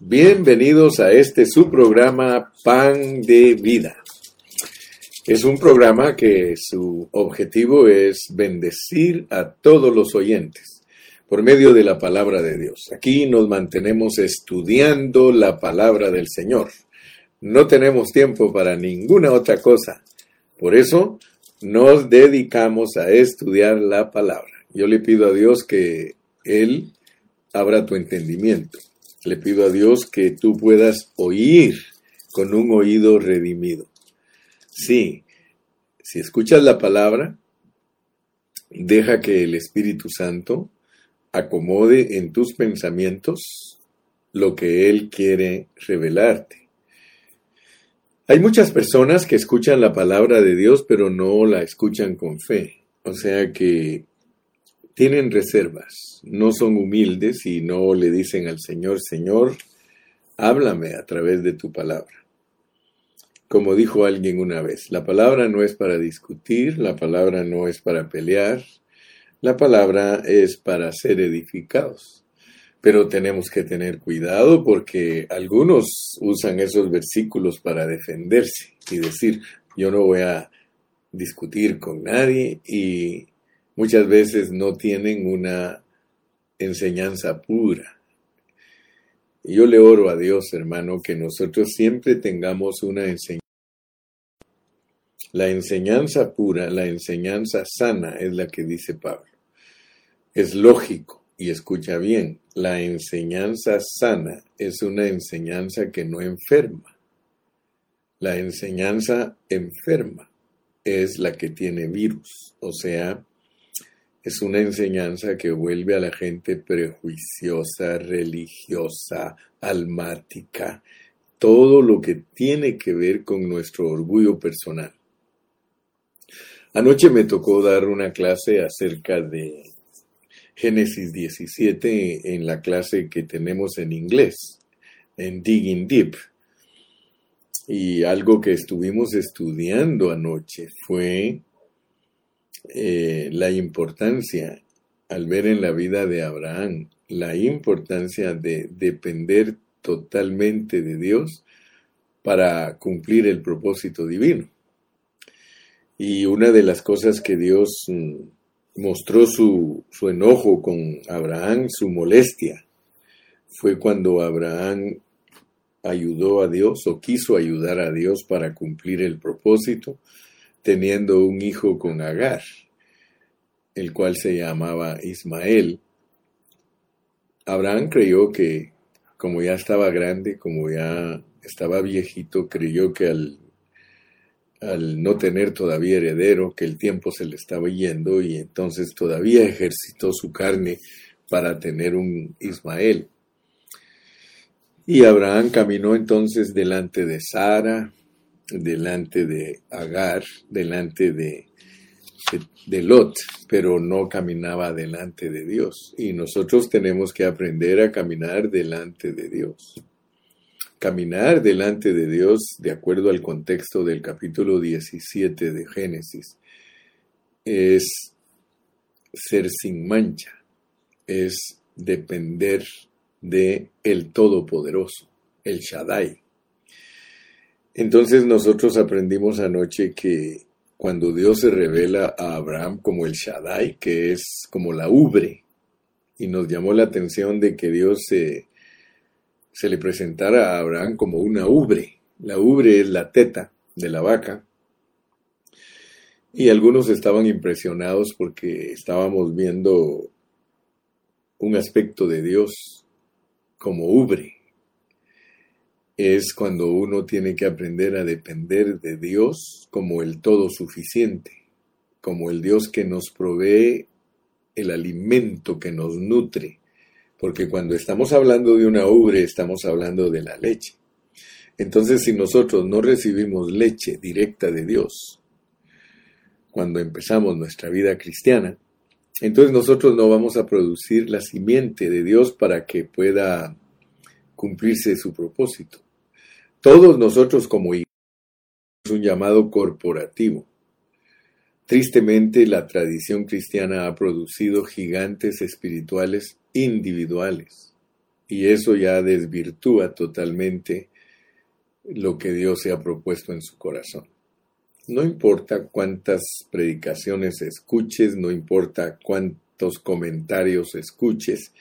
Bienvenidos a este su programa Pan de Vida. Es un programa que su objetivo es bendecir a todos los oyentes por medio de la palabra de Dios. Aquí nos mantenemos estudiando la palabra del Señor. No tenemos tiempo para ninguna otra cosa. Por eso nos dedicamos a estudiar la palabra. Yo le pido a Dios que Él abra tu entendimiento le pido a Dios que tú puedas oír con un oído redimido. Sí, si escuchas la palabra, deja que el Espíritu Santo acomode en tus pensamientos lo que Él quiere revelarte. Hay muchas personas que escuchan la palabra de Dios pero no la escuchan con fe. O sea que tienen reservas, no son humildes y no le dicen al Señor, Señor, háblame a través de tu palabra. Como dijo alguien una vez, la palabra no es para discutir, la palabra no es para pelear, la palabra es para ser edificados. Pero tenemos que tener cuidado porque algunos usan esos versículos para defenderse y decir, yo no voy a discutir con nadie y muchas veces no tienen una enseñanza pura. Yo le oro a Dios, hermano, que nosotros siempre tengamos una enseñanza. La enseñanza pura, la enseñanza sana es la que dice Pablo. Es lógico y escucha bien, la enseñanza sana es una enseñanza que no enferma. La enseñanza enferma es la que tiene virus, o sea, es una enseñanza que vuelve a la gente prejuiciosa, religiosa, almática, todo lo que tiene que ver con nuestro orgullo personal. Anoche me tocó dar una clase acerca de Génesis 17 en la clase que tenemos en inglés, en Digging Deep. Y algo que estuvimos estudiando anoche fue eh, la importancia al ver en la vida de Abraham la importancia de depender totalmente de Dios para cumplir el propósito divino. Y una de las cosas que Dios mm, mostró su, su enojo con Abraham, su molestia, fue cuando Abraham ayudó a Dios o quiso ayudar a Dios para cumplir el propósito teniendo un hijo con Agar, el cual se llamaba Ismael. Abraham creyó que, como ya estaba grande, como ya estaba viejito, creyó que al, al no tener todavía heredero, que el tiempo se le estaba yendo y entonces todavía ejercitó su carne para tener un Ismael. Y Abraham caminó entonces delante de Sara, delante de Agar, delante de, Lot, pero no caminaba delante de Dios. Y nosotros tenemos que aprender a caminar delante de Dios. Caminar delante de Dios, de acuerdo al contexto del capítulo 17 de Génesis, es ser sin mancha, es depender de el Todopoderoso, el Shaddai. Entonces nosotros aprendimos anoche que cuando Dios se revela a Abraham como el Shaddai, que es como la ubre, y nos llamó la atención de que Dios se, se le presentara a Abraham como una ubre. La ubre es la teta de la vaca. Y algunos estaban impresionados porque estábamos viendo un aspecto de Dios como ubre es cuando uno tiene que aprender a depender de Dios como el todo suficiente, como el Dios que nos provee el alimento que nos nutre, porque cuando estamos hablando de una ubre estamos hablando de la leche. Entonces si nosotros no recibimos leche directa de Dios, cuando empezamos nuestra vida cristiana, entonces nosotros no vamos a producir la simiente de Dios para que pueda cumplirse su propósito. Todos nosotros como hijos un llamado corporativo. Tristemente, la tradición cristiana ha producido gigantes espirituales individuales. Y eso ya desvirtúa totalmente lo que Dios se ha propuesto en su corazón. No importa cuántas predicaciones escuches, no importa cuántos comentarios escuches,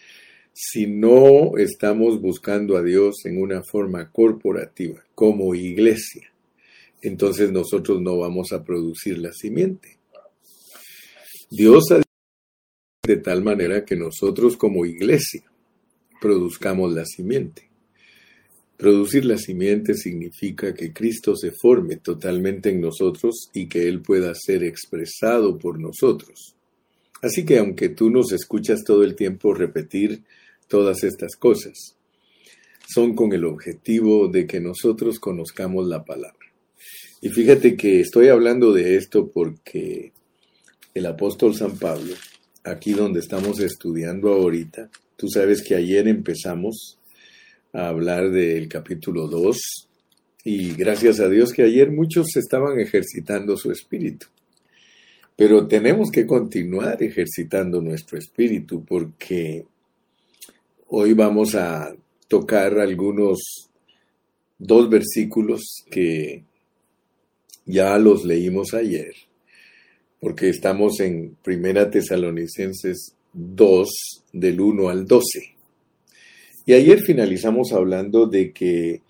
si no estamos buscando a Dios en una forma corporativa, como iglesia, entonces nosotros no vamos a producir la simiente. Dios ha de tal manera que nosotros como iglesia produzcamos la simiente. Producir la simiente significa que Cristo se forme totalmente en nosotros y que Él pueda ser expresado por nosotros. Así que aunque tú nos escuchas todo el tiempo repetir todas estas cosas, son con el objetivo de que nosotros conozcamos la palabra. Y fíjate que estoy hablando de esto porque el apóstol San Pablo, aquí donde estamos estudiando ahorita, tú sabes que ayer empezamos a hablar del capítulo 2 y gracias a Dios que ayer muchos estaban ejercitando su espíritu. Pero tenemos que continuar ejercitando nuestro espíritu porque hoy vamos a tocar algunos dos versículos que ya los leímos ayer, porque estamos en Primera Tesalonicenses 2, del 1 al 12. Y ayer finalizamos hablando de que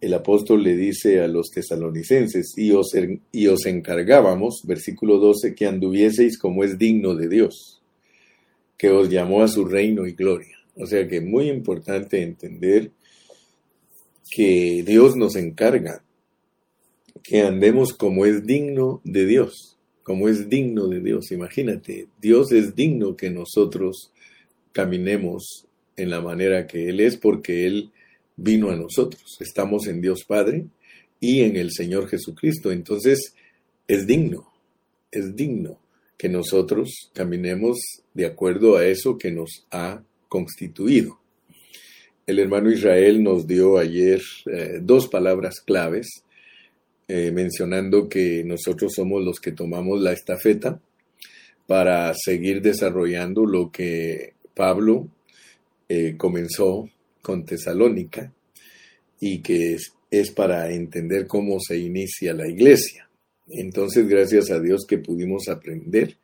el apóstol le dice a los tesalonicenses, y os, y os encargábamos, versículo 12, que anduvieseis como es digno de Dios, que os llamó a su reino y gloria. O sea que es muy importante entender que Dios nos encarga que andemos como es digno de Dios, como es digno de Dios. Imagínate, Dios es digno que nosotros caminemos en la manera que Él es porque Él vino a nosotros. Estamos en Dios Padre y en el Señor Jesucristo. Entonces, es digno, es digno que nosotros caminemos de acuerdo a eso que nos ha constituido. El hermano Israel nos dio ayer eh, dos palabras claves eh, mencionando que nosotros somos los que tomamos la estafeta para seguir desarrollando lo que Pablo eh, comenzó con Tesalónica y que es, es para entender cómo se inicia la iglesia. Entonces, gracias a Dios que pudimos aprender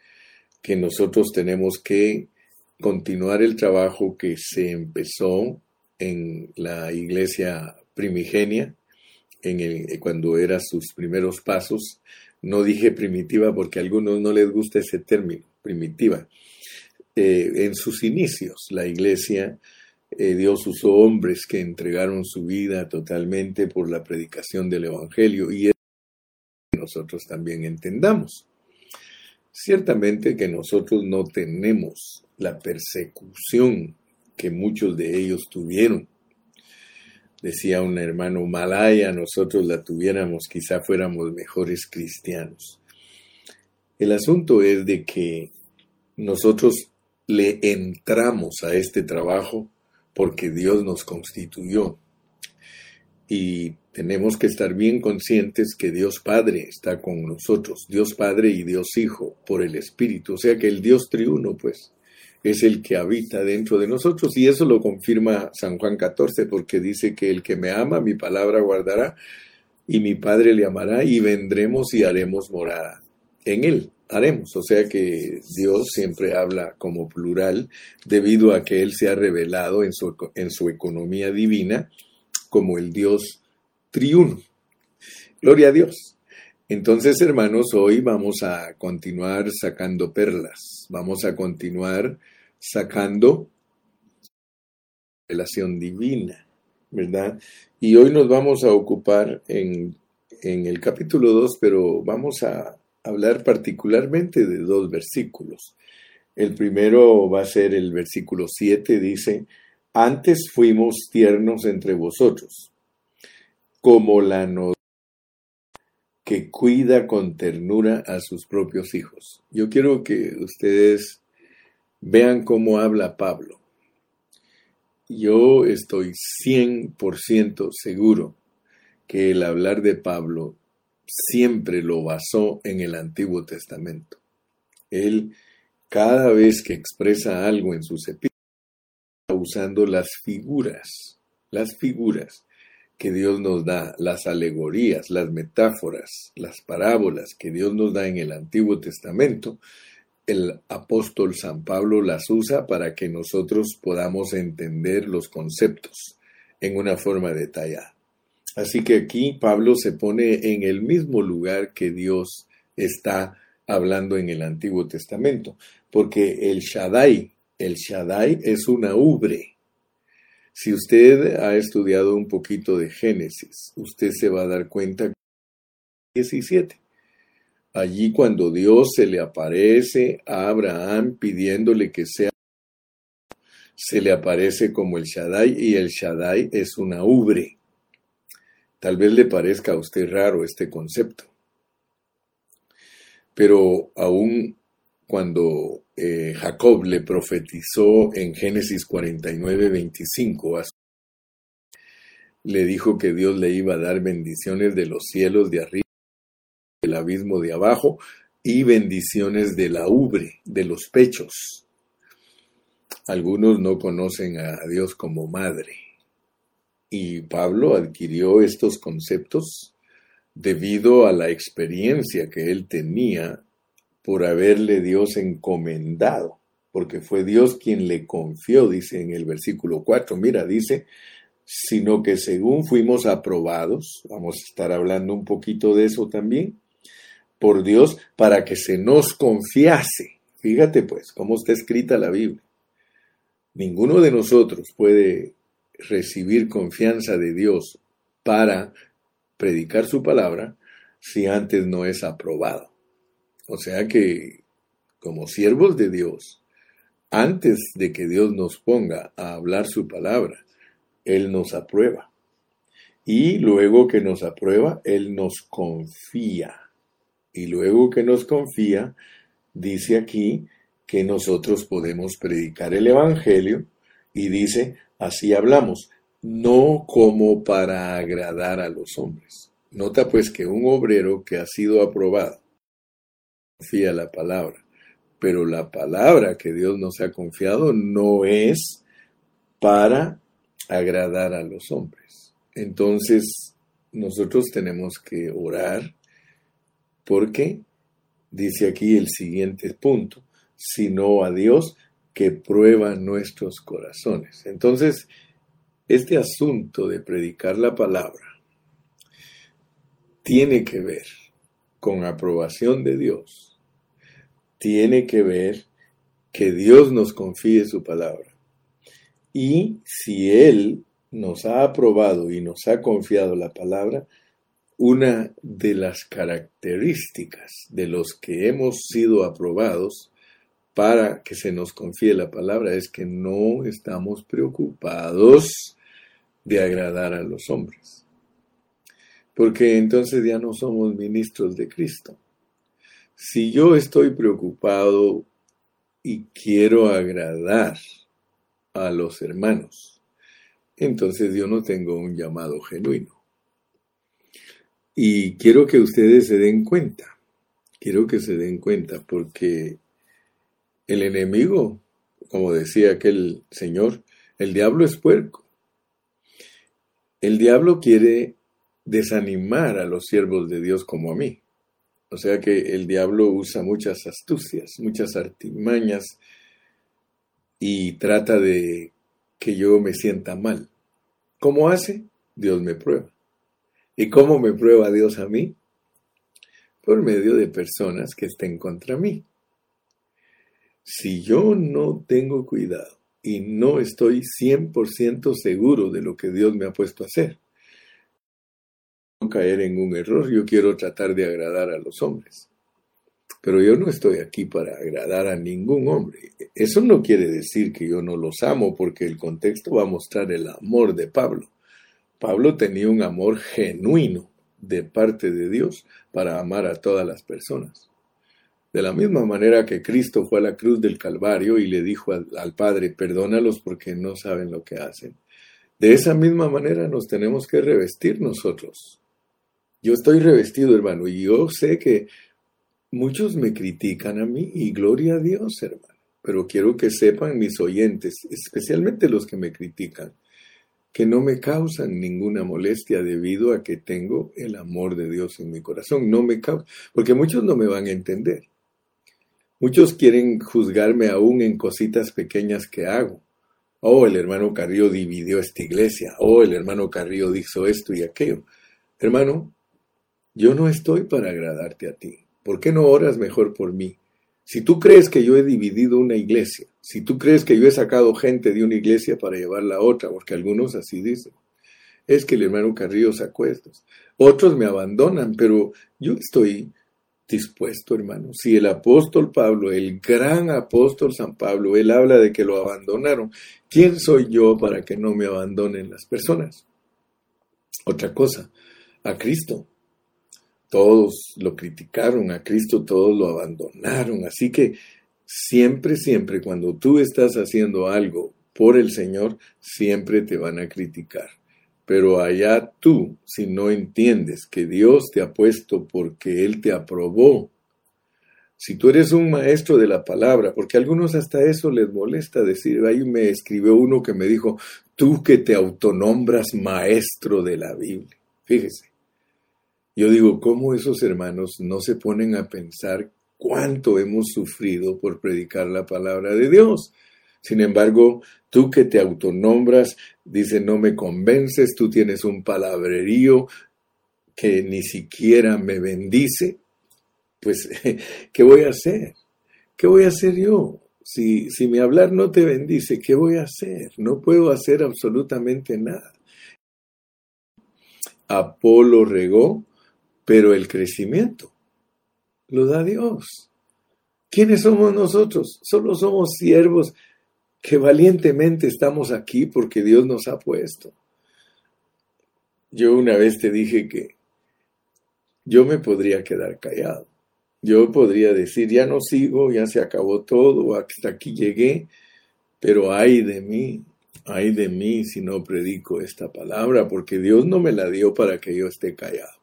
que nosotros tenemos que continuar el trabajo que se empezó en la iglesia primigenia en el, cuando era sus primeros pasos. No dije primitiva porque a algunos no les gusta ese término, primitiva. Eh, en sus inicios, la iglesia, eh, Dios usó hombres que entregaron su vida totalmente por la predicación del Evangelio y nosotros también entendamos. Ciertamente que nosotros no tenemos la persecución que muchos de ellos tuvieron decía un hermano, Malaya, nosotros la tuviéramos, quizá fuéramos mejores cristianos. El asunto es de que nosotros le entramos a este trabajo porque Dios nos constituyó. Y tenemos que estar bien conscientes que Dios Padre está con nosotros, Dios Padre y Dios Hijo por el Espíritu, o sea que el Dios triuno, pues, es el que habita dentro de nosotros. Y eso lo confirma San Juan 14 porque dice que el que me ama mi palabra guardará y mi Padre le amará y vendremos y haremos morada en él. Haremos, o sea que Dios siempre habla como plural debido a que Él se ha revelado en su, en su economía divina como el Dios triuno. Gloria a Dios. Entonces, hermanos, hoy vamos a continuar sacando perlas, vamos a continuar sacando relación divina, ¿verdad? Y hoy nos vamos a ocupar en, en el capítulo 2, pero vamos a hablar particularmente de dos versículos. El primero va a ser el versículo 7, dice, antes fuimos tiernos entre vosotros, como la no que cuida con ternura a sus propios hijos. Yo quiero que ustedes Vean cómo habla Pablo. Yo estoy 100% seguro que el hablar de Pablo siempre lo basó en el Antiguo Testamento. Él, cada vez que expresa algo en sus epístolas, usando las figuras, las figuras que Dios nos da, las alegorías, las metáforas, las parábolas que Dios nos da en el Antiguo Testamento, el apóstol San Pablo las usa para que nosotros podamos entender los conceptos en una forma detallada. Así que aquí Pablo se pone en el mismo lugar que Dios está hablando en el Antiguo Testamento, porque el Shaddai, el Shaddai es una ubre, si usted ha estudiado un poquito de Génesis, usted se va a dar cuenta 17. Allí cuando Dios se le aparece a Abraham pidiéndole que sea, se le aparece como el Shaddai y el Shaddai es una ubre. Tal vez le parezca a usted raro este concepto, pero aún cuando eh, Jacob le profetizó en Génesis 49, 25, le dijo que Dios le iba a dar bendiciones de los cielos de arriba, del abismo de abajo, y bendiciones de la ubre, de los pechos. Algunos no conocen a Dios como madre. Y Pablo adquirió estos conceptos debido a la experiencia que él tenía por haberle Dios encomendado, porque fue Dios quien le confió, dice en el versículo 4. Mira, dice, sino que según fuimos aprobados, vamos a estar hablando un poquito de eso también, por Dios para que se nos confiase. Fíjate pues cómo está escrita la Biblia. Ninguno de nosotros puede recibir confianza de Dios para predicar su palabra si antes no es aprobado. O sea que, como siervos de Dios, antes de que Dios nos ponga a hablar su palabra, Él nos aprueba. Y luego que nos aprueba, Él nos confía. Y luego que nos confía, dice aquí que nosotros podemos predicar el Evangelio y dice, así hablamos, no como para agradar a los hombres. Nota pues que un obrero que ha sido aprobado confía la palabra. Pero la palabra que Dios nos ha confiado no es para agradar a los hombres. Entonces, nosotros tenemos que orar porque dice aquí el siguiente punto, sino a Dios que prueba nuestros corazones. Entonces, este asunto de predicar la palabra tiene que ver con aprobación de Dios tiene que ver que Dios nos confíe su palabra. Y si Él nos ha aprobado y nos ha confiado la palabra, una de las características de los que hemos sido aprobados para que se nos confíe la palabra es que no estamos preocupados de agradar a los hombres. Porque entonces ya no somos ministros de Cristo. Si yo estoy preocupado y quiero agradar a los hermanos, entonces yo no tengo un llamado genuino. Y quiero que ustedes se den cuenta, quiero que se den cuenta, porque el enemigo, como decía aquel señor, el diablo es puerco. El diablo quiere desanimar a los siervos de Dios como a mí. O sea que el diablo usa muchas astucias, muchas artimañas y trata de que yo me sienta mal. ¿Cómo hace? Dios me prueba. ¿Y cómo me prueba Dios a mí? Por medio de personas que estén contra mí. Si yo no tengo cuidado y no estoy 100% seguro de lo que Dios me ha puesto a hacer, caer en un error, yo quiero tratar de agradar a los hombres. Pero yo no estoy aquí para agradar a ningún hombre. Eso no quiere decir que yo no los amo, porque el contexto va a mostrar el amor de Pablo. Pablo tenía un amor genuino de parte de Dios para amar a todas las personas. De la misma manera que Cristo fue a la cruz del Calvario y le dijo al, al Padre, perdónalos porque no saben lo que hacen. De esa misma manera nos tenemos que revestir nosotros yo estoy revestido, hermano, y yo sé que muchos me critican a mí y gloria a Dios, hermano. pero quiero que sepan mis oyentes, especialmente los que me critican, que no me causan ninguna molestia debido a que tengo el amor de Dios en mi corazón. No me causa, porque muchos no me van a entender. Muchos quieren juzgarme aún en cositas pequeñas que hago. Oh, el hermano Carrillo dividió esta iglesia. Oh, el hermano Carrillo hizo esto y aquello. Hermano, yo no estoy para agradarte a ti. ¿Por qué no oras mejor por mí? Si tú crees que yo he dividido una iglesia, si tú crees que yo he sacado gente de una iglesia para llevarla a otra, porque algunos así dicen, es que el hermano Carrillo sacó estos. Otros me abandonan, pero yo estoy dispuesto, hermano. Si el apóstol Pablo, el gran apóstol San Pablo, él habla de que lo abandonaron, ¿quién soy yo para que no me abandonen las personas? Otra cosa, a Cristo todos lo criticaron, a Cristo todos lo abandonaron. Así que siempre, siempre, cuando tú estás haciendo algo por el Señor, siempre te van a criticar. Pero allá tú, si no entiendes que Dios te ha puesto porque Él te aprobó, si tú eres un maestro de la palabra, porque a algunos hasta eso les molesta decir, ahí me escribió uno que me dijo, tú que te autonombras maestro de la Biblia. Fíjese, yo digo, ¿cómo esos hermanos no se ponen a pensar cuánto hemos sufrido por predicar la palabra de Dios? Sin embargo, tú que te autonombras, dice, no me convences, tú tienes un palabrerío que ni siquiera me bendice, pues, ¿qué voy a hacer? ¿Qué voy a hacer yo? Si, si mi hablar no te bendice, ¿qué voy a hacer? No puedo hacer absolutamente nada. Apolo regó, pero el crecimiento lo da Dios. ¿Quiénes somos nosotros? Solo somos siervos que valientemente estamos aquí porque Dios nos ha puesto. Yo una vez te dije que yo me podría quedar callado. Yo podría decir, ya no sigo, ya se acabó todo, hasta aquí llegué, pero ay de mí, ay de mí si no predico esta palabra, porque Dios no me la dio para que yo esté callado.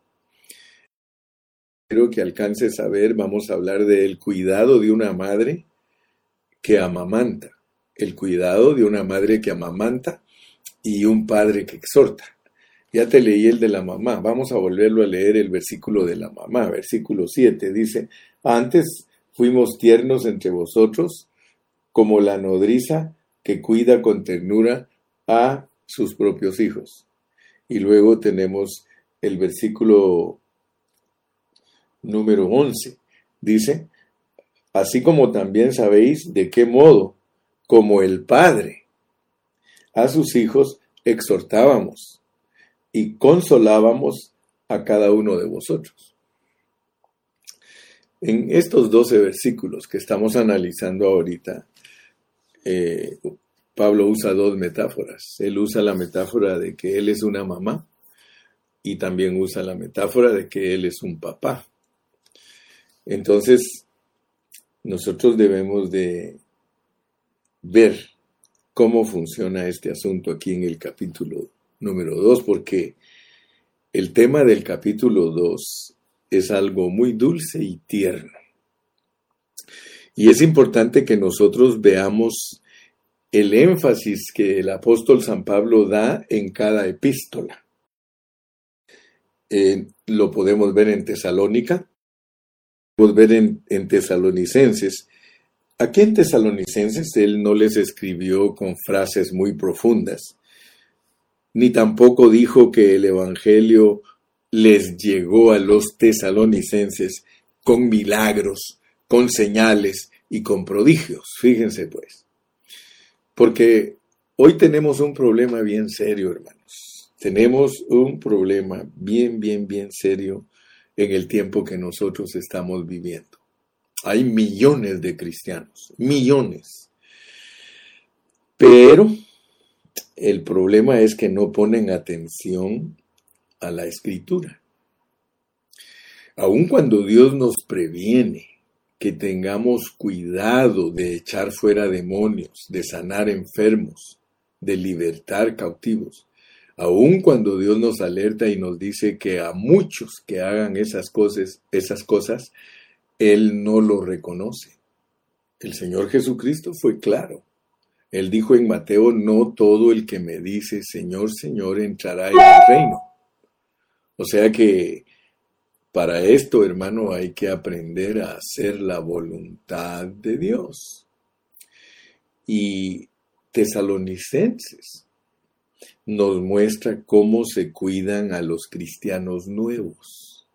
Quiero que alcances a ver, vamos a hablar del cuidado de una madre que amamanta, el cuidado de una madre que amamanta y un padre que exhorta. Ya te leí el de la mamá, vamos a volverlo a leer el versículo de la mamá, versículo 7, dice, antes fuimos tiernos entre vosotros como la nodriza que cuida con ternura a sus propios hijos. Y luego tenemos el versículo número 11. Dice, así como también sabéis de qué modo, como el Padre, a sus hijos exhortábamos y consolábamos a cada uno de vosotros. En estos 12 versículos que estamos analizando ahorita, eh, Pablo usa dos metáforas. Él usa la metáfora de que él es una mamá y también usa la metáfora de que él es un papá. Entonces, nosotros debemos de ver cómo funciona este asunto aquí en el capítulo número 2, porque el tema del capítulo 2 es algo muy dulce y tierno. Y es importante que nosotros veamos el énfasis que el apóstol San Pablo da en cada epístola. Eh, lo podemos ver en Tesalónica, ver en, en Tesalonicenses. Aquí en Tesalonicenses él no les escribió con frases muy profundas, ni tampoco dijo que el Evangelio les llegó a los tesalonicenses con milagros, con señales y con prodigios. Fíjense pues. Porque hoy tenemos un problema bien serio, hermanos. Tenemos un problema bien, bien, bien serio en el tiempo que nosotros estamos viviendo. Hay millones de cristianos, millones. Pero el problema es que no ponen atención a la escritura. Aun cuando Dios nos previene que tengamos cuidado de echar fuera demonios, de sanar enfermos, de libertar cautivos, Aun cuando Dios nos alerta y nos dice que a muchos que hagan esas cosas, esas cosas, Él no lo reconoce. El Señor Jesucristo fue claro. Él dijo en Mateo, no todo el que me dice, Señor, Señor, entrará en el reino. O sea que para esto, hermano, hay que aprender a hacer la voluntad de Dios. Y tesalonicenses nos muestra cómo se cuidan a los cristianos nuevos.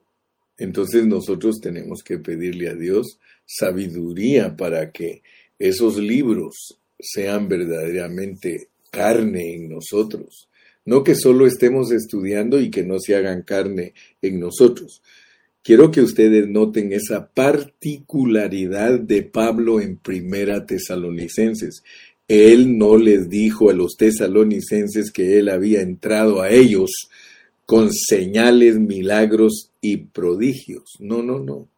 Entonces nosotros tenemos que pedirle a Dios sabiduría para que esos libros sean verdaderamente carne en nosotros. No que solo estemos estudiando y que no se hagan carne en nosotros. Quiero que ustedes noten esa particularidad de Pablo en Primera Tesalonicenses. Él no les dijo a los tesalonicenses que él había entrado a ellos con señales, milagros y prodigios. No, no, no.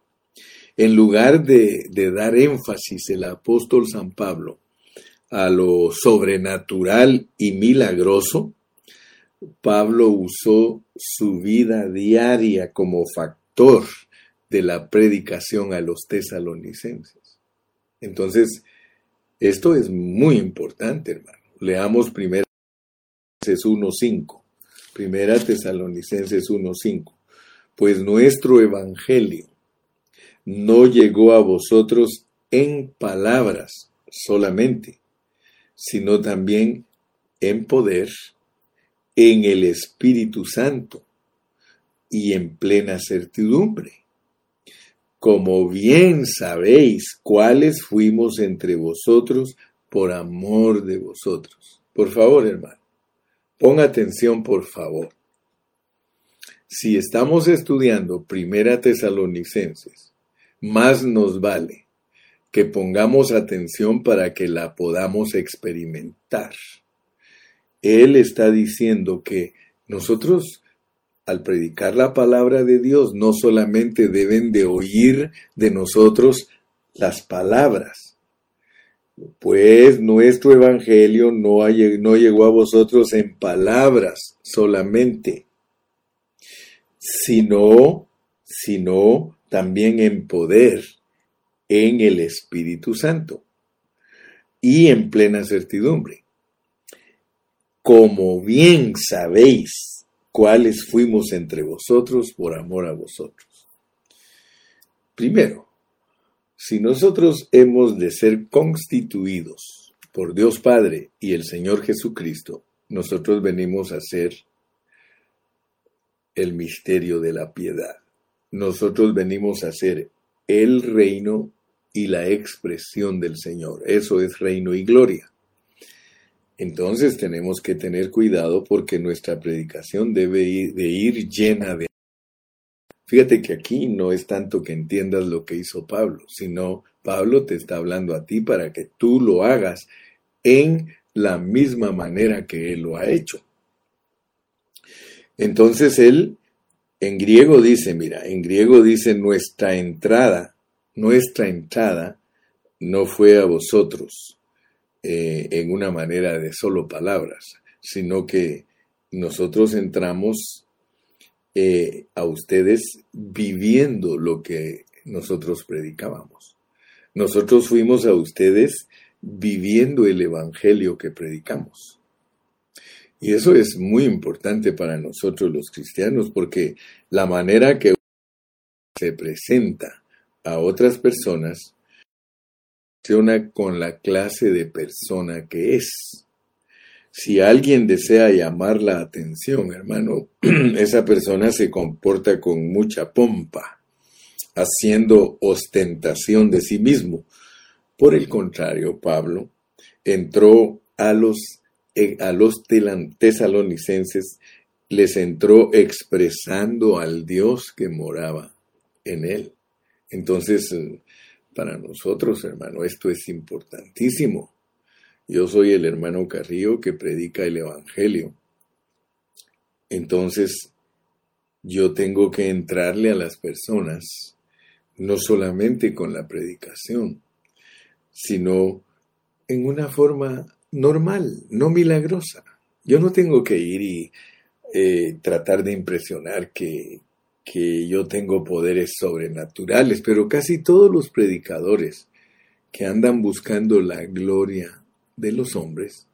En lugar de, de dar énfasis el apóstol San Pablo a lo sobrenatural y milagroso, Pablo usó su vida diaria como factor de la predicación a los tesalonicenses. Entonces, esto es muy importante, hermano. Leamos primero Tesalonicenses 1.5. Primera Tesalonicenses 1.5. Pues nuestro evangelio no llegó a vosotros en palabras solamente, sino también en poder, en el Espíritu Santo y en plena certidumbre. Como bien sabéis cuáles fuimos entre vosotros por amor de vosotros. Por favor, hermano, ponga atención, por favor. Si estamos estudiando Primera Tesalonicenses, más nos vale que pongamos atención para que la podamos experimentar. Él está diciendo que nosotros al predicar la palabra de Dios no solamente deben de oír de nosotros las palabras, pues nuestro evangelio no, no llegó a vosotros en palabras solamente, sino, sino también en poder en el Espíritu Santo y en plena certidumbre. Como bien sabéis cuáles fuimos entre vosotros por amor a vosotros. Primero, si nosotros hemos de ser constituidos por Dios Padre y el Señor Jesucristo, nosotros venimos a ser el misterio de la piedad. Nosotros venimos a ser el reino y la expresión del Señor. Eso es reino y gloria. Entonces tenemos que tener cuidado porque nuestra predicación debe ir, llena de... Fíjate que aquí no es tanto que entiendas lo que hizo Pablo, sino Pablo te está hablando a ti para que tú lo hagas en la misma manera que él lo ha hecho. Entonces él en griego dice, mira, en griego dice nuestra entrada nuestra entrada no fue a vosotros eh, en una manera de solo palabras, sino que nosotros entramos eh, a ustedes viviendo lo que nosotros predicábamos. Nosotros fuimos a ustedes viviendo el Evangelio que predicamos. Y eso es muy importante para nosotros los cristianos porque la manera que se presenta a otras personas con la clase de persona que es. Si alguien desea llamar la atención, hermano, esa persona se comporta con mucha pompa, haciendo ostentación de sí mismo. Por el contrario, Pablo entró a los, eh, a los tesalonicenses, les entró expresando al Dios que moraba en él. Entonces, para nosotros, hermano, esto es importantísimo. Yo soy el hermano Carrillo que predica el Evangelio. Entonces, yo tengo que entrarle a las personas, no solamente con la predicación, sino en una forma normal, no milagrosa. Yo no tengo que ir y eh, tratar de impresionar que, que yo tengo poderes sobrenaturales, pero casi todos los predicadores que andan buscando la gloria de los hombres,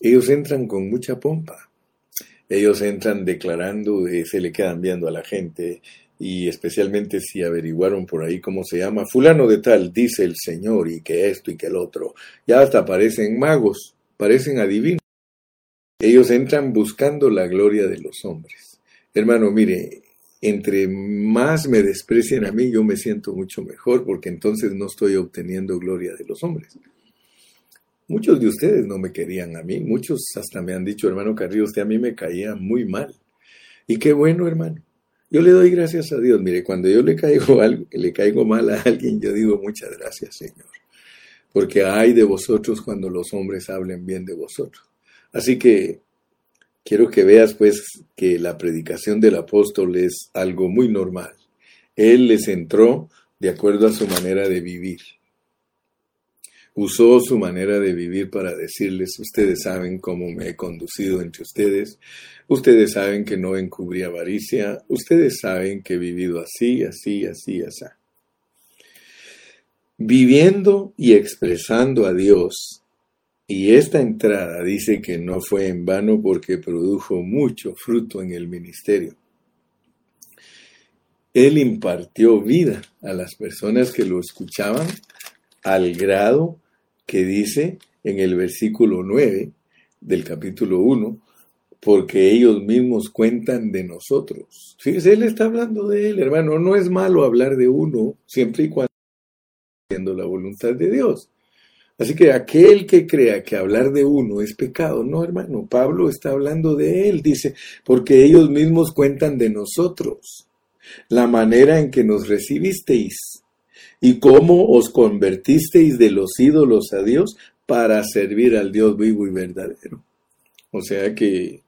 ellos entran con mucha pompa. Ellos entran declarando, eh, se le quedan viendo a la gente, y especialmente si averiguaron por ahí cómo se llama, fulano de tal, dice el Señor, y que esto y que el otro. Ya hasta parecen magos, parecen adivinos. Ellos entran buscando la gloria de los hombres. Hermano, mire, entre más me desprecian a mí, yo me siento mucho mejor porque entonces no estoy obteniendo gloria de los hombres. Muchos de ustedes no me querían a mí, muchos hasta me han dicho, hermano Carrillo, usted a mí me caía muy mal. Y qué bueno, hermano. Yo le doy gracias a Dios. Mire, cuando yo le caigo, algo, le caigo mal a alguien, yo digo muchas gracias, Señor. Porque hay de vosotros cuando los hombres hablen bien de vosotros. Así que quiero que veas pues que la predicación del apóstol es algo muy normal. Él les entró de acuerdo a su manera de vivir. Usó su manera de vivir para decirles, ustedes saben cómo me he conducido entre ustedes, ustedes saben que no encubrí avaricia, ustedes saben que he vivido así, así, así, así. Viviendo y expresando a Dios y esta entrada dice que no fue en vano porque produjo mucho fruto en el ministerio. Él impartió vida a las personas que lo escuchaban al grado que dice en el versículo 9 del capítulo 1, porque ellos mismos cuentan de nosotros. Fíjese, él está hablando de él, hermano. No es malo hablar de uno siempre y cuando haciendo la voluntad de Dios. Así que aquel que crea que hablar de uno es pecado, no hermano, Pablo está hablando de él, dice, porque ellos mismos cuentan de nosotros, la manera en que nos recibisteis y cómo os convertisteis de los ídolos a Dios para servir al Dios vivo y verdadero. O sea que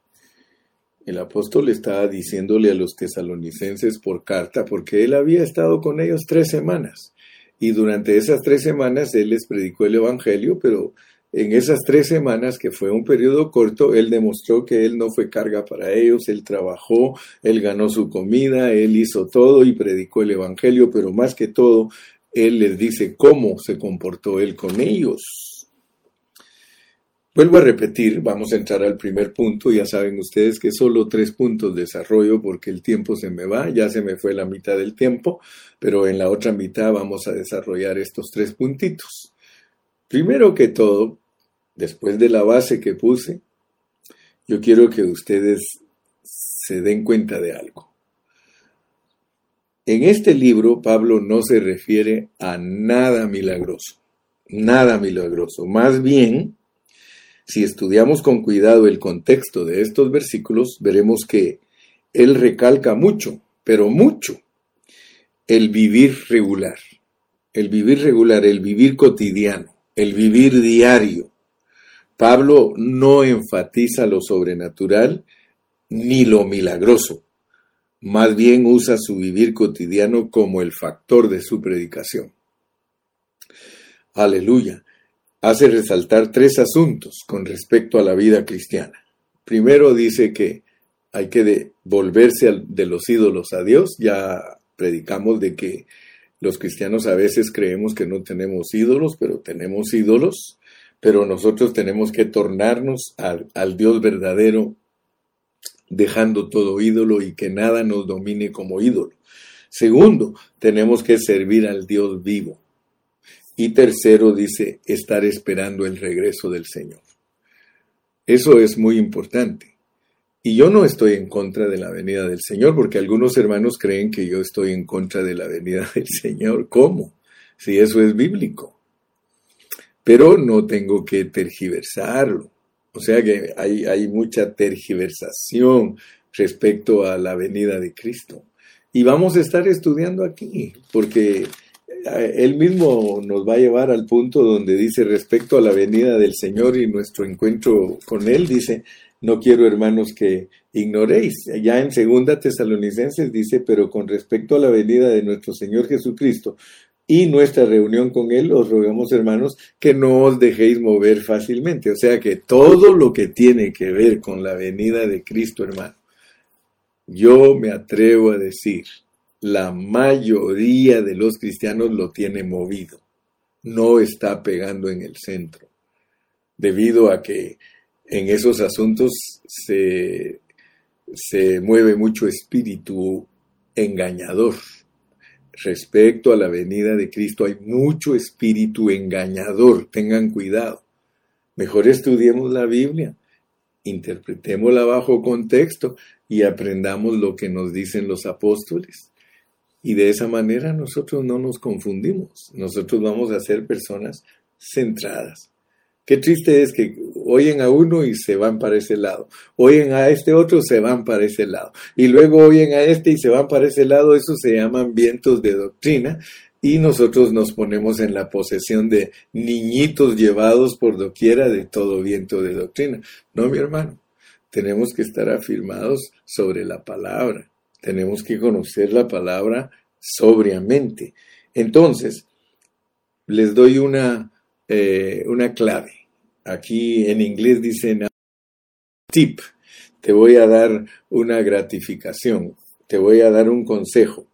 el apóstol estaba diciéndole a los tesalonicenses por carta, porque él había estado con ellos tres semanas y durante esas tres semanas él les predicó el Evangelio, pero en esas tres semanas, que fue un periodo corto, él demostró que él no fue carga para ellos, él trabajó, él ganó su comida, él hizo todo y predicó el Evangelio, pero más que todo, él les dice cómo se comportó él con ellos. Vuelvo a repetir, vamos a entrar al primer punto, ya saben ustedes que solo tres puntos de desarrollo porque el tiempo se me va, ya se me fue la mitad del tiempo, pero en la otra mitad vamos a desarrollar estos tres puntitos. Primero que todo, después de la base que puse, yo quiero que ustedes se den cuenta de algo. En este libro Pablo no se refiere a nada milagroso, nada milagroso, más bien si estudiamos con cuidado el contexto de estos versículos, veremos que él recalca mucho, pero mucho, el vivir regular, el vivir regular, el vivir cotidiano, el vivir diario. Pablo no enfatiza lo sobrenatural ni lo milagroso, más bien usa su vivir cotidiano como el factor de su predicación. Aleluya hace resaltar tres asuntos con respecto a la vida cristiana. Primero dice que hay que volverse de los ídolos a Dios. Ya predicamos de que los cristianos a veces creemos que no tenemos ídolos, pero tenemos ídolos, pero nosotros tenemos que tornarnos al, al Dios verdadero, dejando todo ídolo y que nada nos domine como ídolo. Segundo, tenemos que servir al Dios vivo. Y tercero dice, estar esperando el regreso del Señor. Eso es muy importante. Y yo no estoy en contra de la venida del Señor, porque algunos hermanos creen que yo estoy en contra de la venida del Señor. ¿Cómo? Si eso es bíblico. Pero no tengo que tergiversarlo. O sea que hay, hay mucha tergiversación respecto a la venida de Cristo. Y vamos a estar estudiando aquí, porque él mismo nos va a llevar al punto donde dice respecto a la venida del Señor y nuestro encuentro con Él, dice, no quiero hermanos que ignoréis. Ya en segunda Tesalonicenses dice, pero con respecto a la venida de nuestro Señor Jesucristo y nuestra reunión con Él, os rogamos hermanos que no os dejéis mover fácilmente. O sea que todo lo que tiene que ver con la venida de Cristo, hermano, yo me atrevo a decir, la mayoría de los cristianos lo tiene movido. no está pegando en el centro, debido a que en esos asuntos se, se mueve mucho espíritu engañador. Respecto a la venida de Cristo hay mucho espíritu engañador, tengan cuidado. Mejor estudiemos la Biblia, interpretémosla bajo contexto y aprendamos lo que nos dicen los apóstoles. Y de esa manera nosotros no nos confundimos, nosotros vamos a ser personas centradas. Qué triste es que oyen a uno y se van para ese lado, oyen a este otro, se van para ese lado, y luego oyen a este y se van para ese lado, eso se llaman vientos de doctrina, y nosotros nos ponemos en la posesión de niñitos llevados por doquiera de todo viento de doctrina. No, mi hermano, tenemos que estar afirmados sobre la palabra, tenemos que conocer la palabra sobriamente. Entonces, les doy una, eh, una clave. Aquí en inglés dicen tip. Te voy a dar una gratificación, te voy a dar un consejo.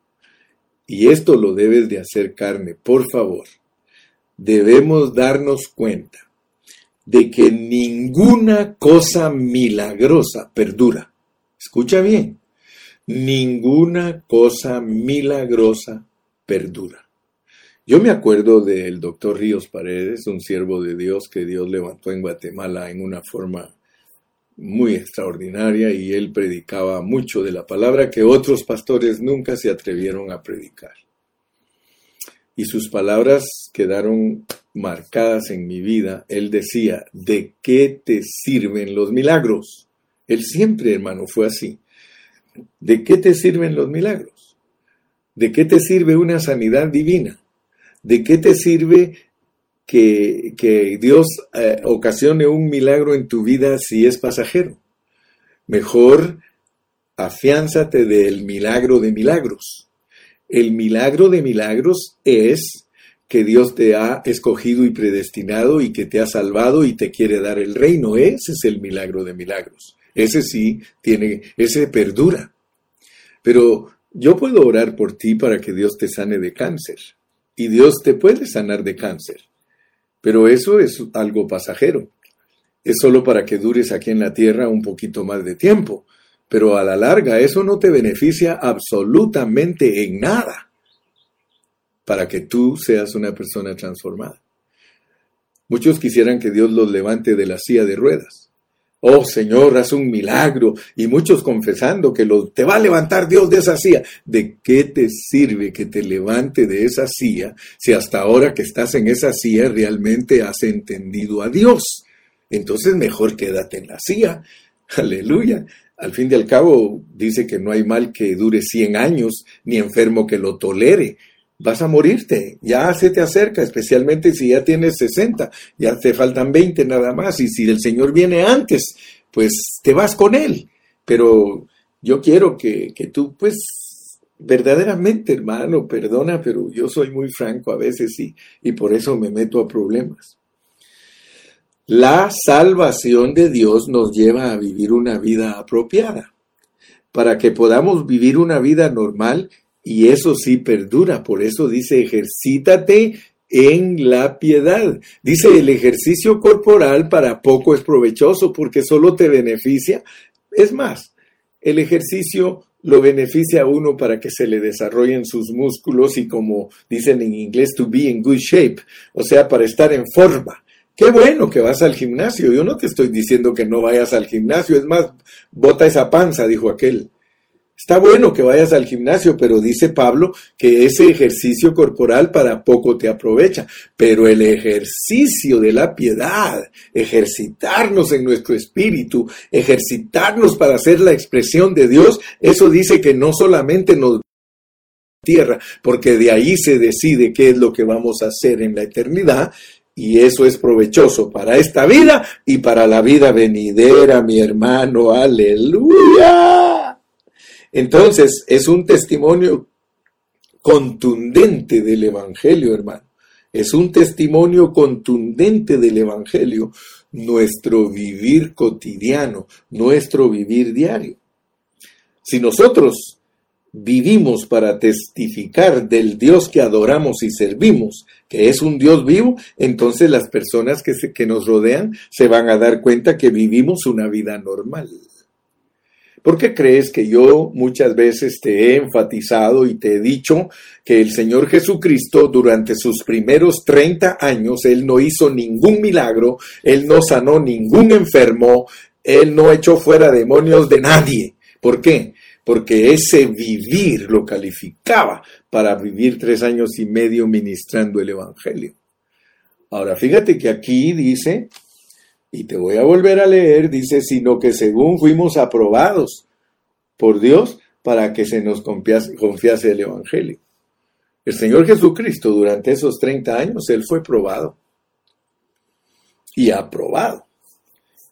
Y esto lo debes de hacer carne, por favor. Debemos darnos cuenta de que ninguna cosa milagrosa perdura. Escucha bien, ninguna cosa milagrosa perdura. Yo me acuerdo del doctor Ríos Paredes, un siervo de Dios que Dios levantó en Guatemala en una forma muy extraordinaria y él predicaba mucho de la palabra que otros pastores nunca se atrevieron a predicar. Y sus palabras quedaron marcadas en mi vida. Él decía, ¿de qué te sirven los milagros? Él siempre, hermano, fue así. ¿De qué te sirven los milagros? ¿De qué te sirve una sanidad divina? ¿De qué te sirve que, Dios eh, ocasione un milagro en tu vida si es pasajero? Mejor afiánzate del milagro de milagros. El milagro de milagros es que Dios te ha escogido y predestinado y que te ha salvado y te quiere dar el reino. Ese es el milagro de milagros. Ese sí tiene, ese perdura. Pero yo puedo orar por ti para que Dios te sane de cáncer. Y Dios te puede sanar de cáncer. Pero eso es algo pasajero. Es solo para que dures aquí en la tierra un poquito más de tiempo. Pero a la larga eso no te beneficia absolutamente en nada para que tú seas una persona transformada. Muchos quisieran que Dios los levante de la silla de ruedas Oh Señor, haz un milagro. Y muchos confesando que lo, te va a levantar Dios de esa silla. ¿De qué te sirve que te levante de esa silla si hasta ahora que estás en esa silla realmente has entendido a Dios? Entonces mejor quédate en la silla. Aleluya. Al fin y al cabo dice que no hay mal que dure 100 años, ni enfermo que lo tolere vas a morirte, ya se te acerca, especialmente si ya tienes 60, ya te faltan 20 nada más, y si el Señor viene antes, pues te vas con Él. Pero yo quiero que, que tú, pues, verdaderamente, hermano, perdona, pero yo soy muy franco a veces y, y por eso me meto a problemas. La salvación de Dios nos lleva a vivir una vida apropiada. Para que podamos vivir una vida normal, y eso sí perdura, por eso dice ejercítate en la piedad. Dice el ejercicio corporal para poco es provechoso porque solo te beneficia. Es más, el ejercicio lo beneficia a uno para que se le desarrollen sus músculos y como dicen en inglés, to be in good shape, o sea, para estar en forma. Qué bueno que vas al gimnasio. Yo no te estoy diciendo que no vayas al gimnasio. Es más, bota esa panza, dijo aquel. Está bueno que vayas al gimnasio, pero dice Pablo que ese ejercicio corporal para poco te aprovecha. Pero el ejercicio de la piedad, ejercitarnos en nuestro espíritu, ejercitarnos para hacer la expresión de Dios, eso dice que no solamente nos tierra, porque de ahí se decide qué es lo que vamos a hacer en la eternidad, y eso es provechoso para esta vida y para la vida venidera, mi hermano. Aleluya. Entonces, es un testimonio contundente del Evangelio, hermano. Es un testimonio contundente del Evangelio, nuestro vivir cotidiano, nuestro vivir diario. Si nosotros vivimos para testificar del Dios que adoramos y servimos, que es un Dios vivo, entonces las personas que, que nos rodean se van a dar cuenta que vivimos una vida normal. ¿Por qué crees que yo muchas veces te he enfatizado y te he dicho que el Señor Jesucristo durante sus primeros 30 años, Él no hizo ningún milagro, Él no sanó ningún enfermo, Él no echó fuera demonios de nadie? ¿Por qué? Porque ese vivir lo calificaba para vivir tres años y medio ministrando el Evangelio. Ahora, fíjate que aquí dice y te voy a volver a leer, dice, sino que según fuimos aprobados por Dios para que se nos confiase, el Evangelio. El Señor Jesucristo durante esos 30 años, Él fue probado y aprobado.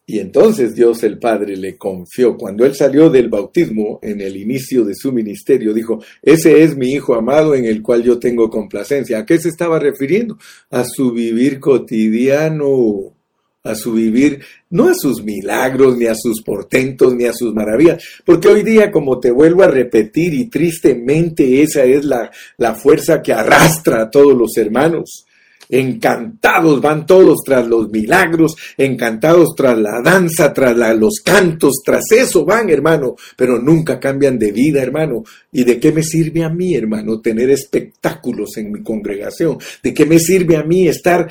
Y entonces Dios el Padre le confió, cuando Él salió del bautismo en el inicio de su ministerio, dijo, ese es mi Hijo amado en el cual yo tengo complacencia. ¿A qué se estaba refiriendo? A su vivir cotidiano a su vivir, no a sus milagros, ni a sus portentos, ni a sus maravillas, porque hoy día, como te vuelvo a repetir, y tristemente esa es la, la fuerza que arrastra a todos los hermanos, encantados van todos tras los milagros, encantados tras la danza, tras los cantos, tras eso van, hermano, pero nunca cambian de vida, hermano. ¿Y de qué me sirve a mí, hermano, tener espectáculos en mi congregación? ¿De qué me sirve a mí estar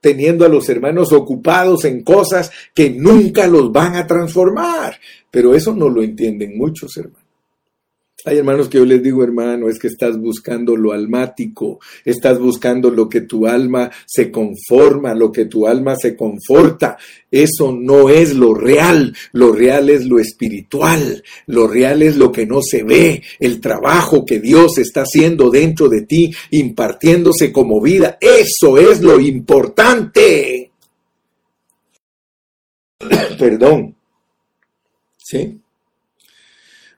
teniendo a los hermanos ocupados en cosas que nunca los van a transformar. Pero eso no lo entienden muchos hermanos. Hay hermanos que yo les digo, hermano, es que estás buscando lo almático, estás buscando lo que tu alma se conforma, lo que tu alma se conforta. Eso no es lo real, lo real es lo espiritual, lo real es lo que no se ve, el trabajo que Dios está haciendo dentro de ti, impartiéndose como vida. Eso es lo importante. Perdón. ¿Sí?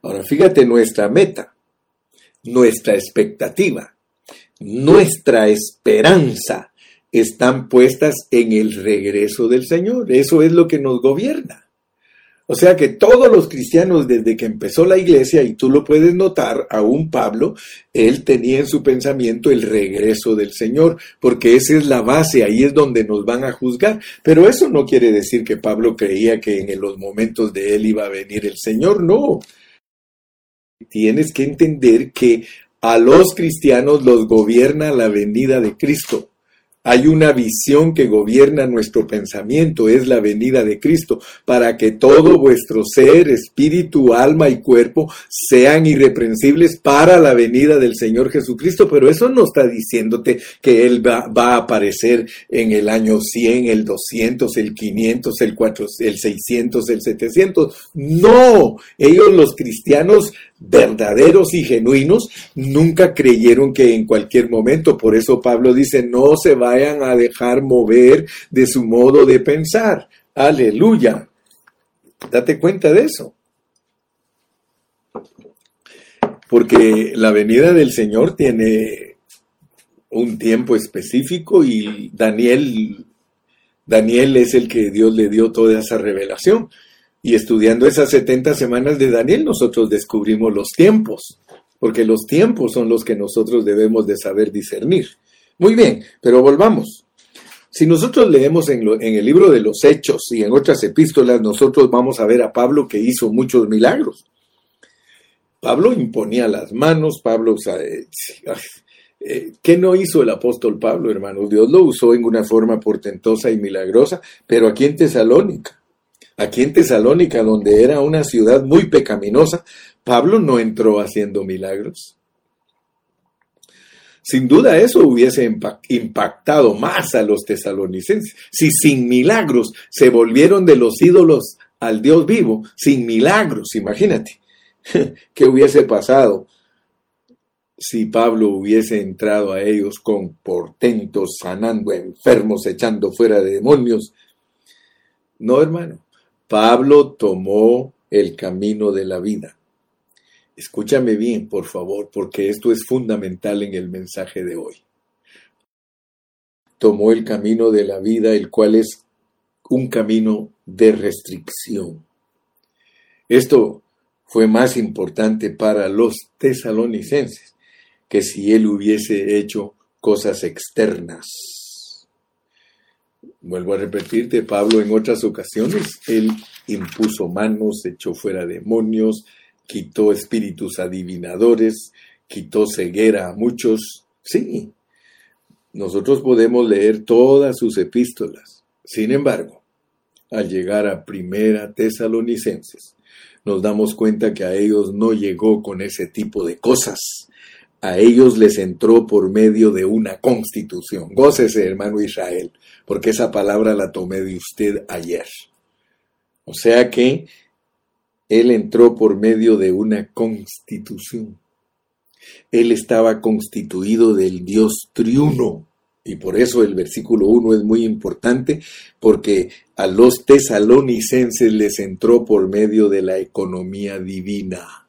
Ahora, fíjate nuestra meta, nuestra expectativa, nuestra esperanza están puestas en el regreso del Señor. Eso es lo que nos gobierna. O sea que todos los cristianos desde que empezó la iglesia, y tú lo puedes notar, aún Pablo, él tenía en su pensamiento el regreso del Señor, porque esa es la base, ahí es donde nos van a juzgar. Pero eso no quiere decir que Pablo creía que en los momentos de él iba a venir el Señor, no tienes que entender que a los cristianos los gobierna la venida de Cristo. Hay una visión que gobierna nuestro pensamiento, es la venida de Cristo, para que todo vuestro ser, espíritu, alma y cuerpo sean irreprensibles para la venida del Señor Jesucristo. Pero eso no está diciéndote que Él va, a aparecer en el año 100, el 200, el 500, el 400, el 600, el 700. No, ellos los cristianos verdaderos y genuinos nunca creyeron que en cualquier momento, por eso Pablo dice, no se vayan a dejar mover de su modo de pensar. Aleluya. Date cuenta de eso. Porque la venida del Señor tiene un tiempo específico y Daniel, Daniel es el que Dios le dio toda esa revelación. Y estudiando esas 70 semanas de Daniel, nosotros descubrimos los tiempos, porque los tiempos son los que nosotros debemos de saber discernir. Muy bien, pero volvamos. Si nosotros leemos en, el libro de los Hechos y en otras epístolas, nosotros vamos a ver a Pablo que hizo muchos milagros. Pablo imponía las manos, Pablo... Eh, eh, ¿Qué no hizo el apóstol Pablo, hermano? Dios lo usó en una forma portentosa y milagrosa, pero aquí en Tesalónica Aquí en Tesalónica, donde era una ciudad muy pecaminosa, Pablo no entró haciendo milagros. Sin duda eso hubiese impactado más a los tesalonicenses. Si sin milagros se volvieron de los ídolos al Dios vivo, sin milagros, imagínate, ¿qué hubiese pasado si Pablo hubiese entrado a ellos con portentos, sanando enfermos, echando fuera de demonios? No, hermano. Pablo tomó el camino de la vida. Escúchame bien, por favor, porque esto es fundamental en el mensaje de hoy. Tomó el camino de la vida, el cual es un camino de restricción. Esto fue más importante para los tesalonicenses que si él hubiese hecho cosas externas. Vuelvo a repetirte, Pablo en otras ocasiones, él impuso manos, echó fuera demonios, quitó espíritus adivinadores, quitó ceguera a muchos. Sí, nosotros podemos leer todas sus epístolas. Sin embargo, al llegar a Primera Tesalonicenses, nos damos cuenta que a ellos no llegó con ese tipo de cosas. A ellos les entró por medio de una constitución. Gócese, hermano Israel, porque esa palabra la tomé de usted ayer. O sea que él entró por medio de una constitución. Él estaba constituido del Dios triuno. Y por eso el versículo 1 es muy importante, porque a los tesalonicenses les entró por medio de la economía divina.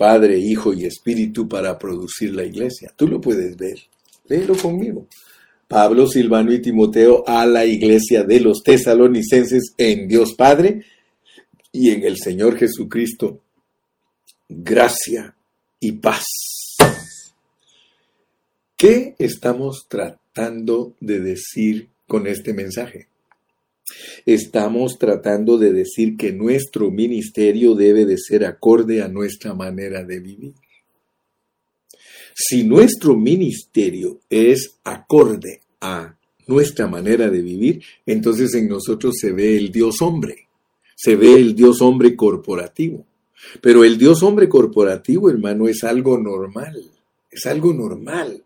Padre, Hijo y Espíritu para producir la iglesia. Tú lo puedes ver. Léelo conmigo. Pablo, Silvano y Timoteo a la iglesia de los tesalonicenses en Dios Padre y en el Señor Jesucristo. Gracia y paz. ¿Qué estamos tratando de decir con este mensaje? Estamos tratando de decir que nuestro ministerio debe de ser acorde a nuestra manera de vivir. Si nuestro ministerio es acorde a nuestra manera de vivir, entonces en nosotros se ve el Dios hombre, se ve el Dios hombre corporativo. Pero el Dios hombre corporativo, hermano, es algo normal, es algo normal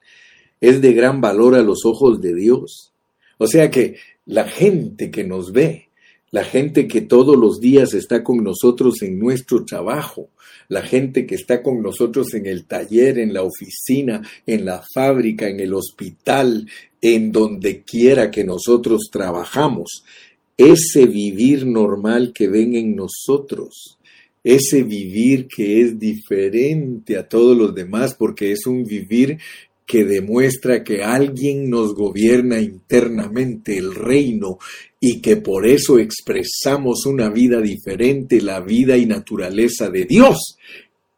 es de gran valor a los ojos de Dios. O sea que la gente que nos ve, la gente que todos los días está con nosotros en nuestro trabajo, la gente que está con nosotros en el taller, en la oficina, en la fábrica, en el hospital, en donde quiera que nosotros trabajamos, ese vivir normal que ven en nosotros, ese vivir que es diferente a todos los demás, porque es un vivir que demuestra que alguien nos gobierna internamente el reino y que por eso expresamos una vida diferente, la vida y naturaleza de Dios.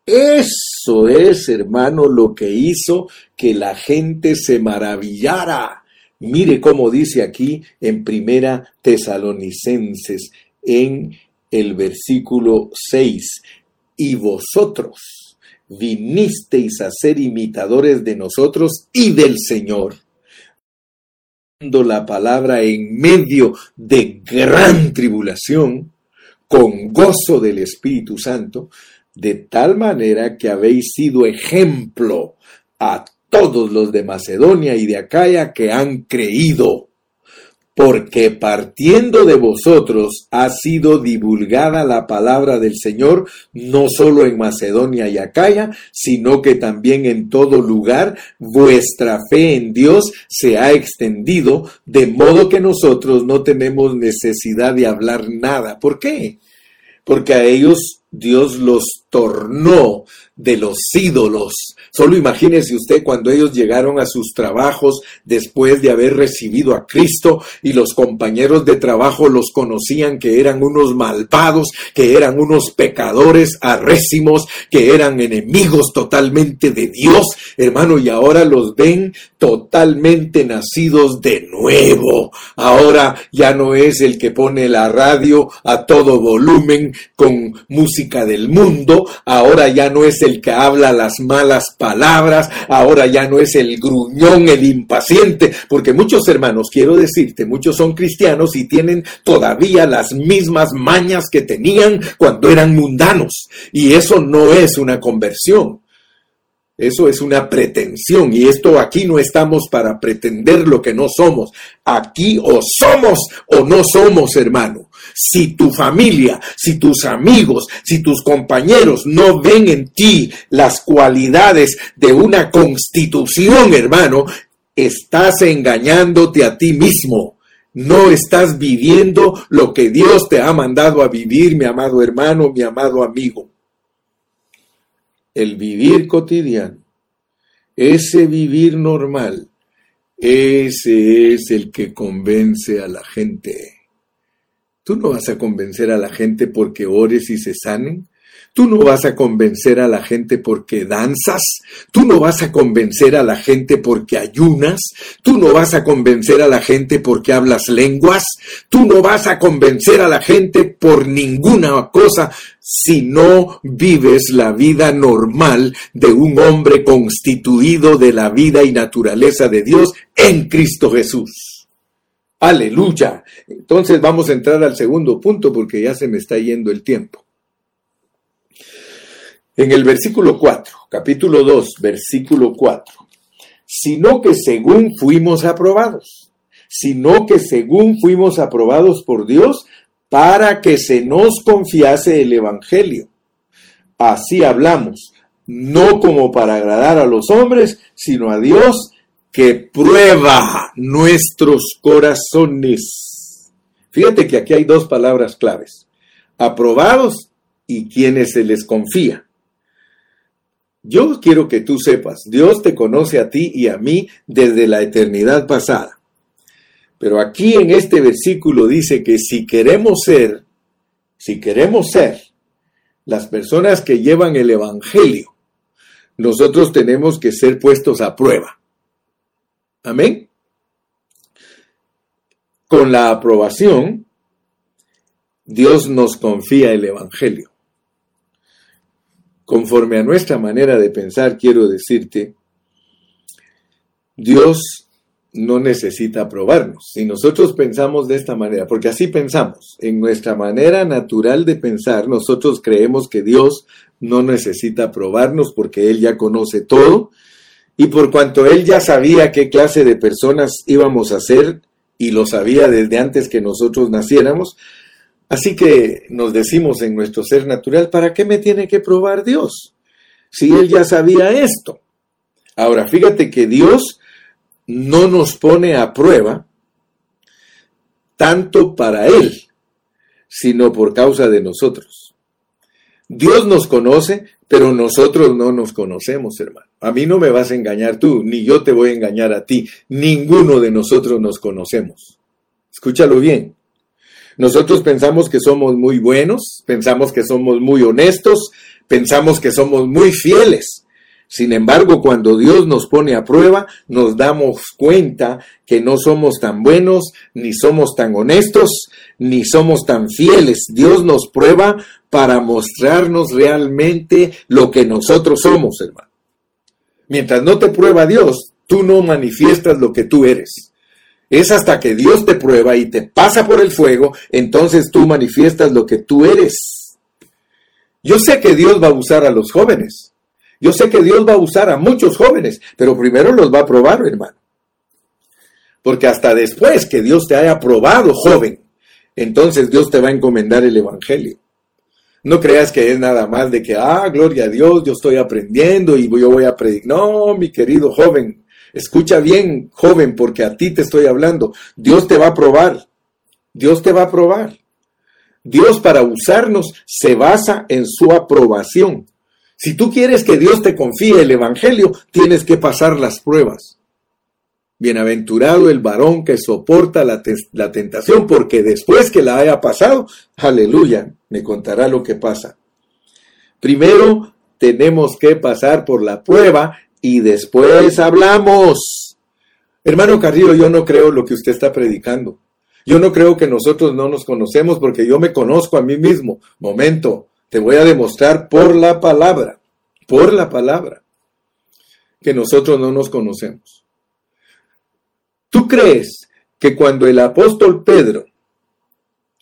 Eso es, hermano, lo que hizo que la gente se maravillara. Mire cómo dice aquí en Primera Tesalonicenses, en el versículo 6, y vosotros vinisteis a ser imitadores de nosotros y del Señor. La palabra en medio de gran tribulación, con gozo del Espíritu Santo, de tal manera que habéis sido ejemplo a todos los de Macedonia y de Acaya que han creído porque partiendo de vosotros ha sido divulgada la palabra del Señor, no solo en Macedonia y Acaya, sino que también en todo lugar vuestra fe en Dios se ha extendido, de modo que nosotros no tenemos necesidad de hablar nada. ¿Por qué? Porque a ellos Dios los tornó de los ídolos. Solo imagínese usted cuando ellos llegaron a sus trabajos después de haber recibido a Cristo y los compañeros de trabajo los conocían que eran unos malvados, que eran unos pecadores arrésimos, que eran enemigos totalmente de Dios, hermano, y ahora los ven totalmente nacidos de nuevo. Ahora ya no es el que pone la radio a todo volumen con música del mundo, ahora ya no es el que habla las malas palabras, ahora ya no es el gruñón, el impaciente, porque muchos hermanos, quiero decirte, muchos son cristianos y tienen todavía las mismas mañas que tenían cuando eran mundanos, y eso no es una conversión. Eso es una pretensión y esto aquí no estamos para pretender lo que no somos. Aquí o somos o no somos, hermano. Si tu familia, si tus amigos, si tus compañeros no ven en ti las cualidades de una constitución, hermano, estás engañándote a ti mismo. No estás viviendo lo que Dios te ha mandado a vivir, mi amado hermano, mi amado amigo el vivir cotidiano, ese vivir normal, ese es el que convence a la gente. Tú no vas a convencer a la gente porque ores y se sanen. Tú no vas a convencer a la gente porque danzas, tú no vas a convencer a la gente porque ayunas, tú no vas a convencer a la gente porque hablas lenguas, tú no vas a convencer a la gente por ninguna cosa si no vives la vida normal de un hombre constituido de la vida y naturaleza de Dios en Cristo Jesús. Aleluya. Entonces vamos a entrar al segundo punto porque ya se me está yendo el tiempo. En el versículo 4, capítulo 2, versículo 4, sino que según fuimos aprobados, sino que según fuimos aprobados por Dios para que se nos confiase el Evangelio. Así hablamos, no como para agradar a los hombres, sino a Dios que prueba nuestros corazones. Fíjate que aquí hay dos palabras claves, aprobados y quienes se les confía. Yo quiero que tú sepas, Dios te conoce a ti y a mí desde la eternidad pasada. Pero aquí en este versículo dice que si queremos ser, si queremos ser las personas que llevan el Evangelio, nosotros tenemos que ser puestos a prueba. Amén. Con la aprobación, Dios nos confía el Evangelio. Conforme a nuestra manera de pensar, quiero decirte, Dios no necesita probarnos. Si nosotros pensamos de esta manera, porque así pensamos, en nuestra manera natural de pensar, nosotros creemos que Dios no necesita probarnos porque Él ya conoce todo y por cuanto Él ya sabía qué clase de personas íbamos a ser y lo sabía desde antes que nosotros naciéramos, Así que nos decimos en nuestro ser natural, ¿para qué me tiene que probar Dios? Si Él ya sabía esto. Ahora, fíjate que Dios no nos pone a prueba tanto para Él, sino por causa de nosotros. Dios nos conoce, pero nosotros no nos conocemos, hermano. A mí no me vas a engañar tú, ni yo te voy a engañar a ti. Ninguno de nosotros nos conocemos. Escúchalo bien. Nosotros pensamos que somos muy buenos, pensamos que somos muy honestos, pensamos que somos muy fieles. Sin embargo, cuando Dios nos pone a prueba, nos damos cuenta que no somos tan buenos, ni somos tan honestos, ni somos tan fieles. Dios nos prueba para mostrarnos realmente lo que nosotros somos, hermano. Mientras no te prueba Dios, tú no manifiestas lo que tú eres. Es hasta que Dios te prueba y te pasa por el fuego, entonces tú manifiestas lo que tú eres. Yo sé que Dios va a usar a los jóvenes. Yo sé que Dios va a usar a muchos jóvenes, pero primero los va a probar, hermano. Porque hasta después que Dios te haya probado, joven, entonces Dios te va a encomendar el Evangelio. No creas que es nada más de que, ah, gloria a Dios, yo estoy aprendiendo y yo voy a predicar. No, mi querido joven, Escucha bien, joven, porque a ti te estoy hablando. Dios te va a probar. Dios te va a probar. Dios para usarnos se basa en su aprobación. Si tú quieres que Dios te confíe el Evangelio, tienes que pasar las pruebas. Bienaventurado el varón que soporta la, la, tentación, porque después que la haya pasado, aleluya, me contará lo que pasa. Primero tenemos que pasar por la prueba y después hablamos. Hermano Carrillo, yo no creo lo que usted está predicando. Yo no creo que nosotros no nos conocemos porque yo me conozco a mí mismo. Momento, te voy a demostrar por la palabra, por la palabra, que nosotros no nos conocemos. ¿Tú crees que cuando el apóstol Pedro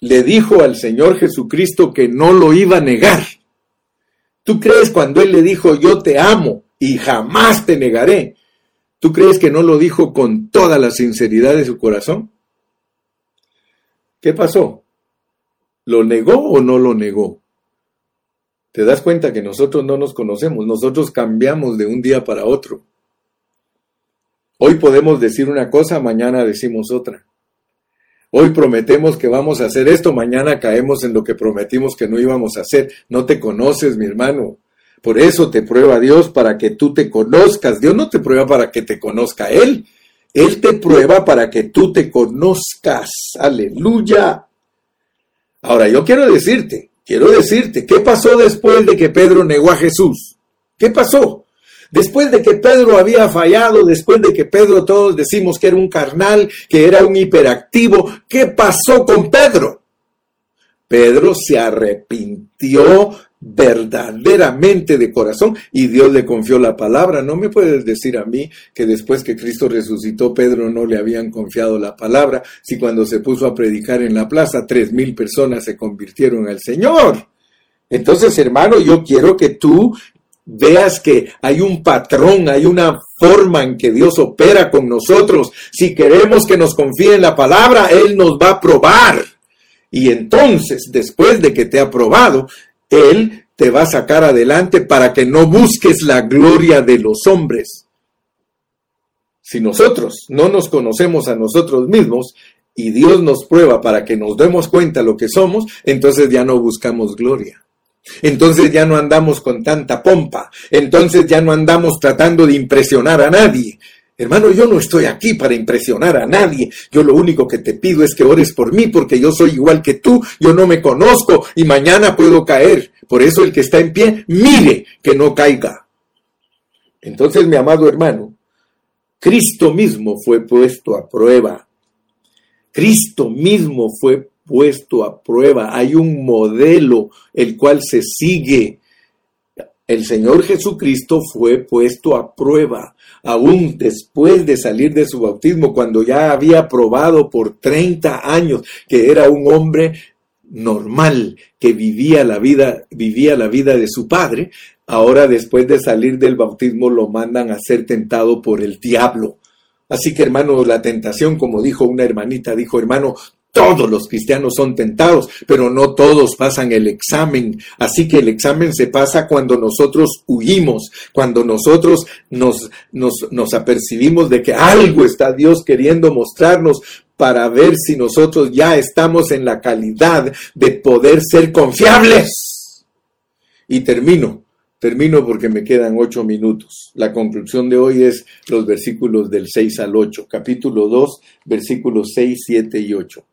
le dijo al Señor Jesucristo que no lo iba a negar, ¿tú crees cuando él le dijo yo te amo, y jamás te negaré. ¿Tú crees que no lo dijo con toda la sinceridad de su corazón? ¿Qué pasó? ¿Lo negó o no lo negó? Te das cuenta que nosotros no nos conocemos, nosotros cambiamos de un día para otro. Hoy podemos decir una cosa, mañana decimos otra. Hoy prometemos que vamos a hacer esto, mañana caemos en lo que prometimos que no íbamos a hacer. No te conoces, mi hermano. Por eso te prueba Dios para que tú te conozcas. Dios no te prueba para que te conozca Él. Él te prueba para que tú te conozcas. Aleluya. Ahora, yo quiero decirte, quiero decirte, ¿qué pasó después de que Pedro negó a Jesús? ¿Qué pasó? Después de que Pedro había fallado, después de que Pedro todos decimos que era un carnal, que era un hiperactivo, ¿qué pasó con Pedro? Pedro se arrepintió verdaderamente de corazón y Dios le confió la palabra. No me puedes decir a mí que después que Cristo resucitó, Pedro no le habían confiado la palabra, si cuando se puso a predicar en la plaza, tres mil personas se convirtieron al Señor. Entonces, hermano, yo quiero que tú veas que hay un patrón, hay una forma en que Dios opera con nosotros. Si queremos que nos confíe en la palabra, Él nos va a probar. Y entonces, después de que te ha probado, él te va a sacar adelante para que no busques la gloria de los hombres. Si nosotros no nos conocemos a nosotros mismos y Dios nos prueba para que nos demos cuenta lo que somos, entonces ya no buscamos gloria. Entonces ya no andamos con tanta pompa. Entonces ya no andamos tratando de impresionar a nadie. Hermano, yo no estoy aquí para impresionar a nadie. Yo lo único que te pido es que ores por mí porque yo soy igual que tú. Yo no me conozco y mañana puedo caer. Por eso el que está en pie, mire que no caiga. Entonces, mi amado hermano, Cristo mismo fue puesto a prueba. Cristo mismo fue puesto a prueba. Hay un modelo el cual se sigue el Señor Jesucristo fue puesto a prueba, aún después de salir de su bautismo, cuando ya había probado por 30 años que era un hombre normal, que vivía la vida, vivía la vida de su padre, ahora después de salir del bautismo lo mandan a ser tentado por el diablo. Así que hermano, la tentación, como dijo una hermanita, dijo hermano, todos los cristianos son tentados, pero no todos pasan el examen. Así que el examen se pasa cuando nosotros huimos, cuando nosotros nos, nos, apercibimos de que algo está Dios queriendo mostrarnos para ver si nosotros ya estamos en la calidad de poder ser confiables. Y termino, termino porque me quedan ocho minutos. La conclusión de hoy es los versículos del 6 al 8, capítulo 2, versículos 6, 7 y 8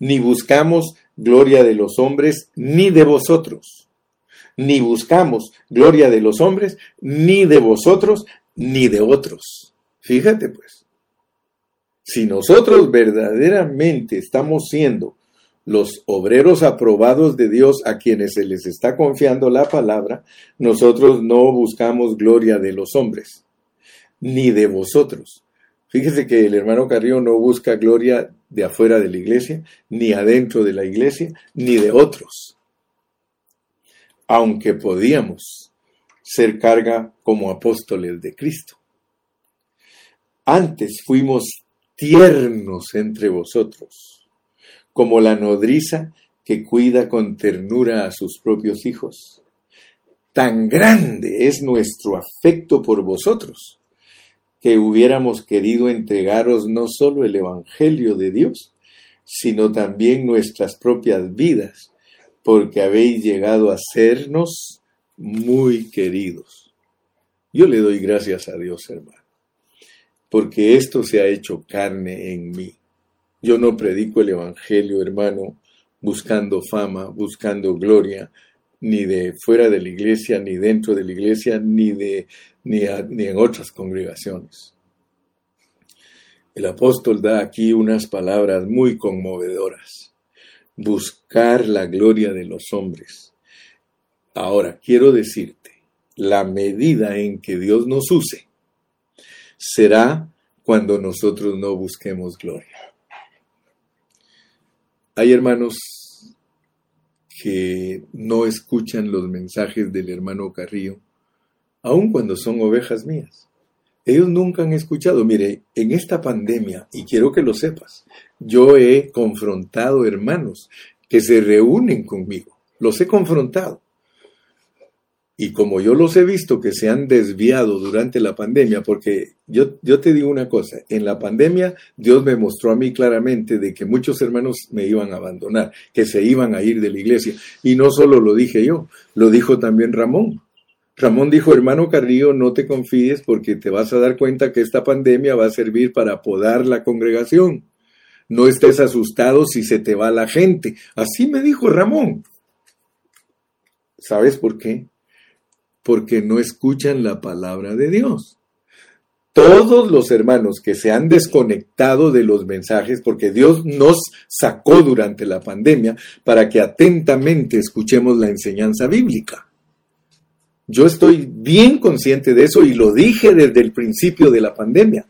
ni buscamos gloria de los hombres, ni de vosotros. Ni buscamos gloria de los hombres, ni de vosotros, ni de otros. Fíjate pues, si nosotros verdaderamente estamos siendo los obreros aprobados de Dios a quienes se les está confiando la palabra, nosotros no buscamos gloria de los hombres, ni de vosotros. Fíjese que el hermano Carrillo no busca gloria de afuera de la iglesia, ni adentro de la iglesia, ni de otros. Aunque podíamos ser carga como apóstoles de Cristo. Antes fuimos tiernos entre vosotros, como la nodriza que cuida con ternura a sus propios hijos. Tan grande es nuestro afecto por vosotros que hubiéramos querido entregaros no solo el Evangelio de Dios, sino también nuestras propias vidas, porque habéis llegado a sernos muy queridos. Yo le doy gracias a Dios, hermano, porque esto se ha hecho carne en mí. Yo no predico el Evangelio, hermano, buscando fama, buscando gloria, ni de fuera de la iglesia, ni dentro de la iglesia, ni, de, ni, ni en otras congregaciones. El apóstol da aquí unas palabras muy conmovedoras. Buscar la gloria de los hombres. Ahora, quiero decirte, la medida en que Dios nos use será cuando nosotros no busquemos gloria. Hay hermanos que no escuchan los mensajes del hermano Carrillo, aun cuando son ovejas mías. Ellos nunca han escuchado. Mire, en esta pandemia, y quiero que lo sepas, yo he confrontado hermanos que se reúnen conmigo. Los he confrontado. Y como yo los he visto que se han desviado durante la pandemia, porque yo, yo te digo una cosa, en la pandemia Dios me mostró a mí claramente de que muchos hermanos me iban a abandonar, que se iban a ir de la iglesia. Y no solo lo dije yo, lo dijo también Ramón. Ramón dijo, hermano Carrillo, no te confíes porque te vas a dar cuenta que esta pandemia va a servir para podar la congregación. no estés asustado si se te va la gente. Así me dijo Ramón. ¿Sabes por qué? Porque no escuchan la palabra de Dios. Todos los hermanos que se han desconectado de los mensajes, porque Dios nos sacó durante la pandemia para que atentamente escuchemos la enseñanza bíblica. Yo estoy bien consciente de eso y lo dije desde el principio de la pandemia.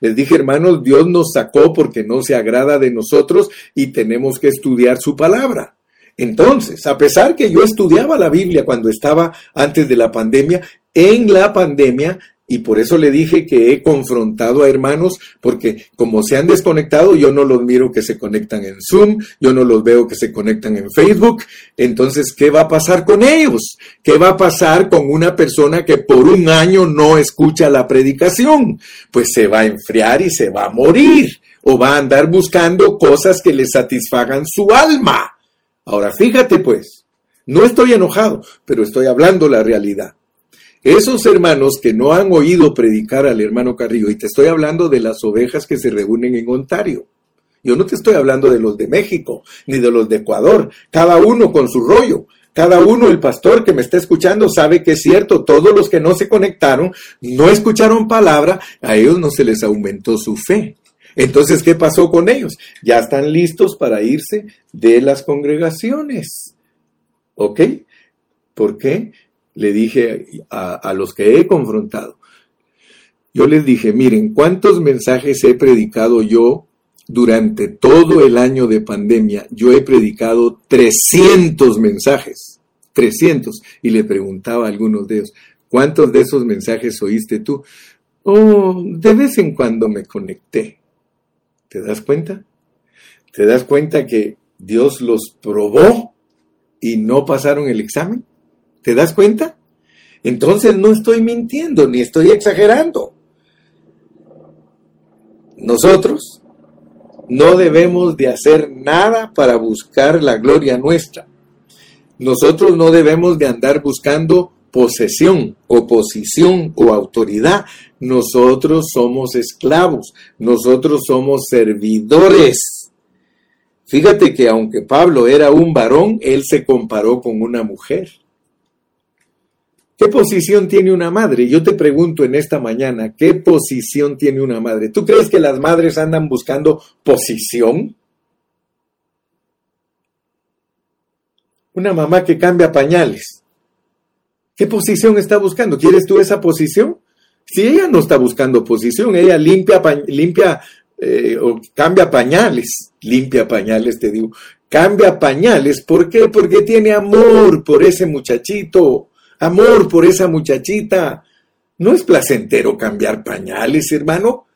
Les dije, hermanos, Dios nos sacó porque no se agrada de nosotros y tenemos que estudiar su palabra. Entonces, a pesar que yo estudiaba la Biblia cuando estaba antes de la pandemia, en la pandemia y por eso le dije que he confrontado a hermanos, porque como se han desconectado, yo no los miro que se conectan en Zoom, yo no los veo que se conectan en Facebook. Entonces, ¿qué va a pasar con ellos? ¿Qué va a pasar con una persona que por un año no escucha la predicación? Pues se va a enfriar y se va a morir, o va a andar buscando cosas que le satisfagan su alma. Ahora, fíjate pues, no estoy enojado, pero estoy hablando la realidad. Esos hermanos que no han oído predicar al hermano Carrillo, y te estoy hablando de las ovejas que se reúnen en Ontario. Yo no te estoy hablando de los de México, ni de los de Ecuador, cada uno con su rollo. Cada uno, el pastor que me está escuchando, sabe que es cierto, todos los que no se conectaron, no escucharon palabra, a ellos no se les aumentó su fe. Entonces, ¿qué pasó con ellos? Ya están listos para irse de las congregaciones. ¿Ok? ¿Por qué? le dije a, los que he confrontado, yo les dije, miren, ¿cuántos mensajes he predicado yo durante todo el año de pandemia? Yo he predicado 300 mensajes, 300. Y le preguntaba a algunos de ellos, ¿cuántos de esos mensajes oíste tú? Oh, de vez en cuando me conecté. ¿Te das cuenta? ¿Te das cuenta que Dios los probó y no pasaron el examen? ¿Te das cuenta? Entonces no estoy mintiendo ni estoy exagerando. Nosotros no debemos de hacer nada para buscar la gloria nuestra. Nosotros no debemos de andar buscando posesión o posición o autoridad. Nosotros somos esclavos, nosotros somos servidores. Fíjate que aunque Pablo era un varón, él se comparó con una mujer. ¿Qué posición tiene una madre? Yo te pregunto en esta mañana, ¿qué posición tiene una madre? ¿Tú crees que las madres andan buscando posición? Una mamá que cambia pañales. ¿Qué posición está buscando? ¿Quieres tú esa posición? Si ella no está buscando posición, ella limpia, limpia eh, o cambia pañales, limpia pañales, te digo, cambia pañales. ¿Por qué? Porque tiene amor por ese muchachito amor por esa muchachita. ¿No es placentero cambiar pañales, hermano?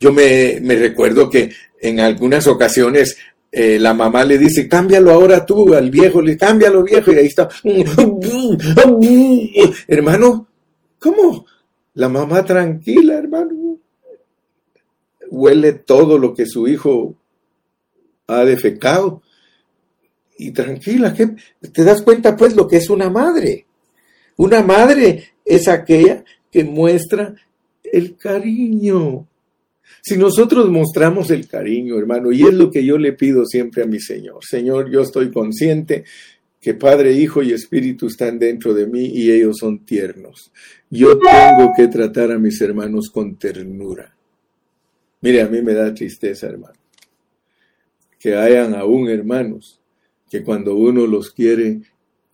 Yo me, recuerdo que en algunas ocasiones eh, la mamá le dice, cámbialo ahora tú al viejo, le cámbialo viejo, y ahí está. hermano, ¿cómo? La mamá tranquila, hermano. Huele todo lo que su hijo ha defecado. Y tranquila, ¿te das cuenta pues lo que es una madre? Una madre es aquella que muestra el cariño. Si nosotros mostramos el cariño, hermano, y es lo que yo le pido siempre a mi Señor, Señor, yo estoy consciente que Padre, Hijo y Espíritu están dentro de mí y ellos son tiernos. Yo tengo que tratar a mis hermanos con ternura. Mire, a mí me da tristeza, hermano, que hayan aún hermanos que cuando uno los quiere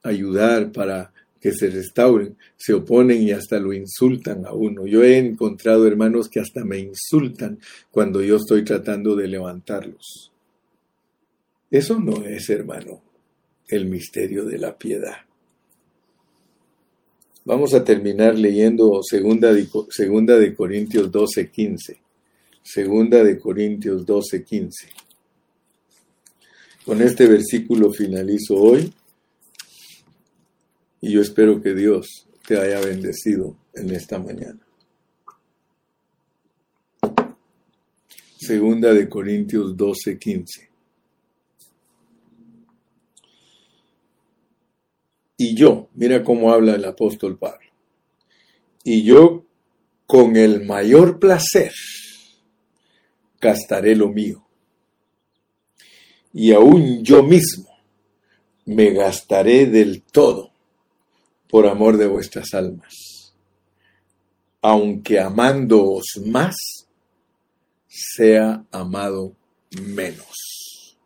ayudar para que se restauren, se oponen y hasta lo insultan a uno. Yo he encontrado hermanos que hasta me insultan cuando yo estoy tratando de levantarlos. Eso no es, hermano, el misterio de la piedad. Vamos a terminar leyendo segunda de, segunda de Corintios 12, 15. Segunda de Corintios 12, 15. Con este versículo finalizo hoy y yo espero que Dios te haya bendecido en esta mañana. Segunda de Corintios 12, 15. Y yo, mira cómo habla el apóstol Pablo, y yo con el mayor placer gastaré lo mío y aún yo mismo me gastaré del todo por amor de vuestras almas, aunque amándoos más, sea amado menos.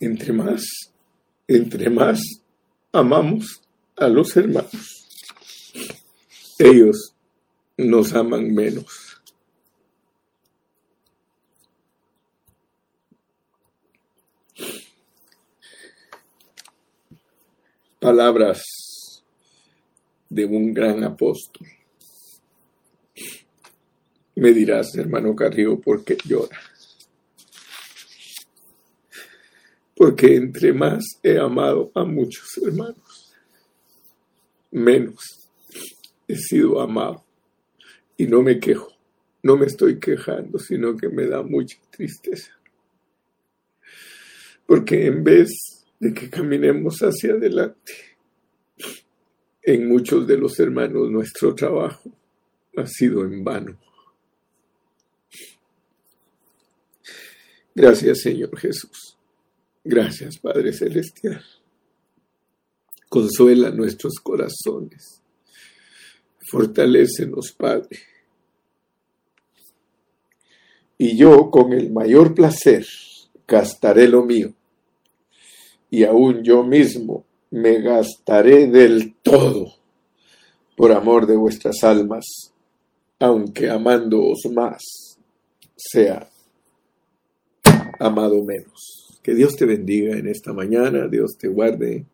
Entre más, entre más amamos a los hermanos, ellos nos aman menos. palabras de un gran apóstol. Me dirás, hermano Carrillo, ¿por qué llora? Porque entre más he amado a muchos hermanos, menos he sido amado. Y no me quejo, no me estoy quejando, sino que me da mucha tristeza. Porque en vez de que caminemos hacia adelante. En muchos de los hermanos nuestro trabajo ha sido en vano. Gracias Señor Jesús. Gracias Padre Celestial. Consuela nuestros corazones. Fortalécenos, Padre. Y yo con el mayor placer gastaré lo mío y aún yo mismo me gastaré del todo por amor de vuestras almas, aunque amándoos más sea amado menos. Que Dios te bendiga en esta mañana, Dios te guarde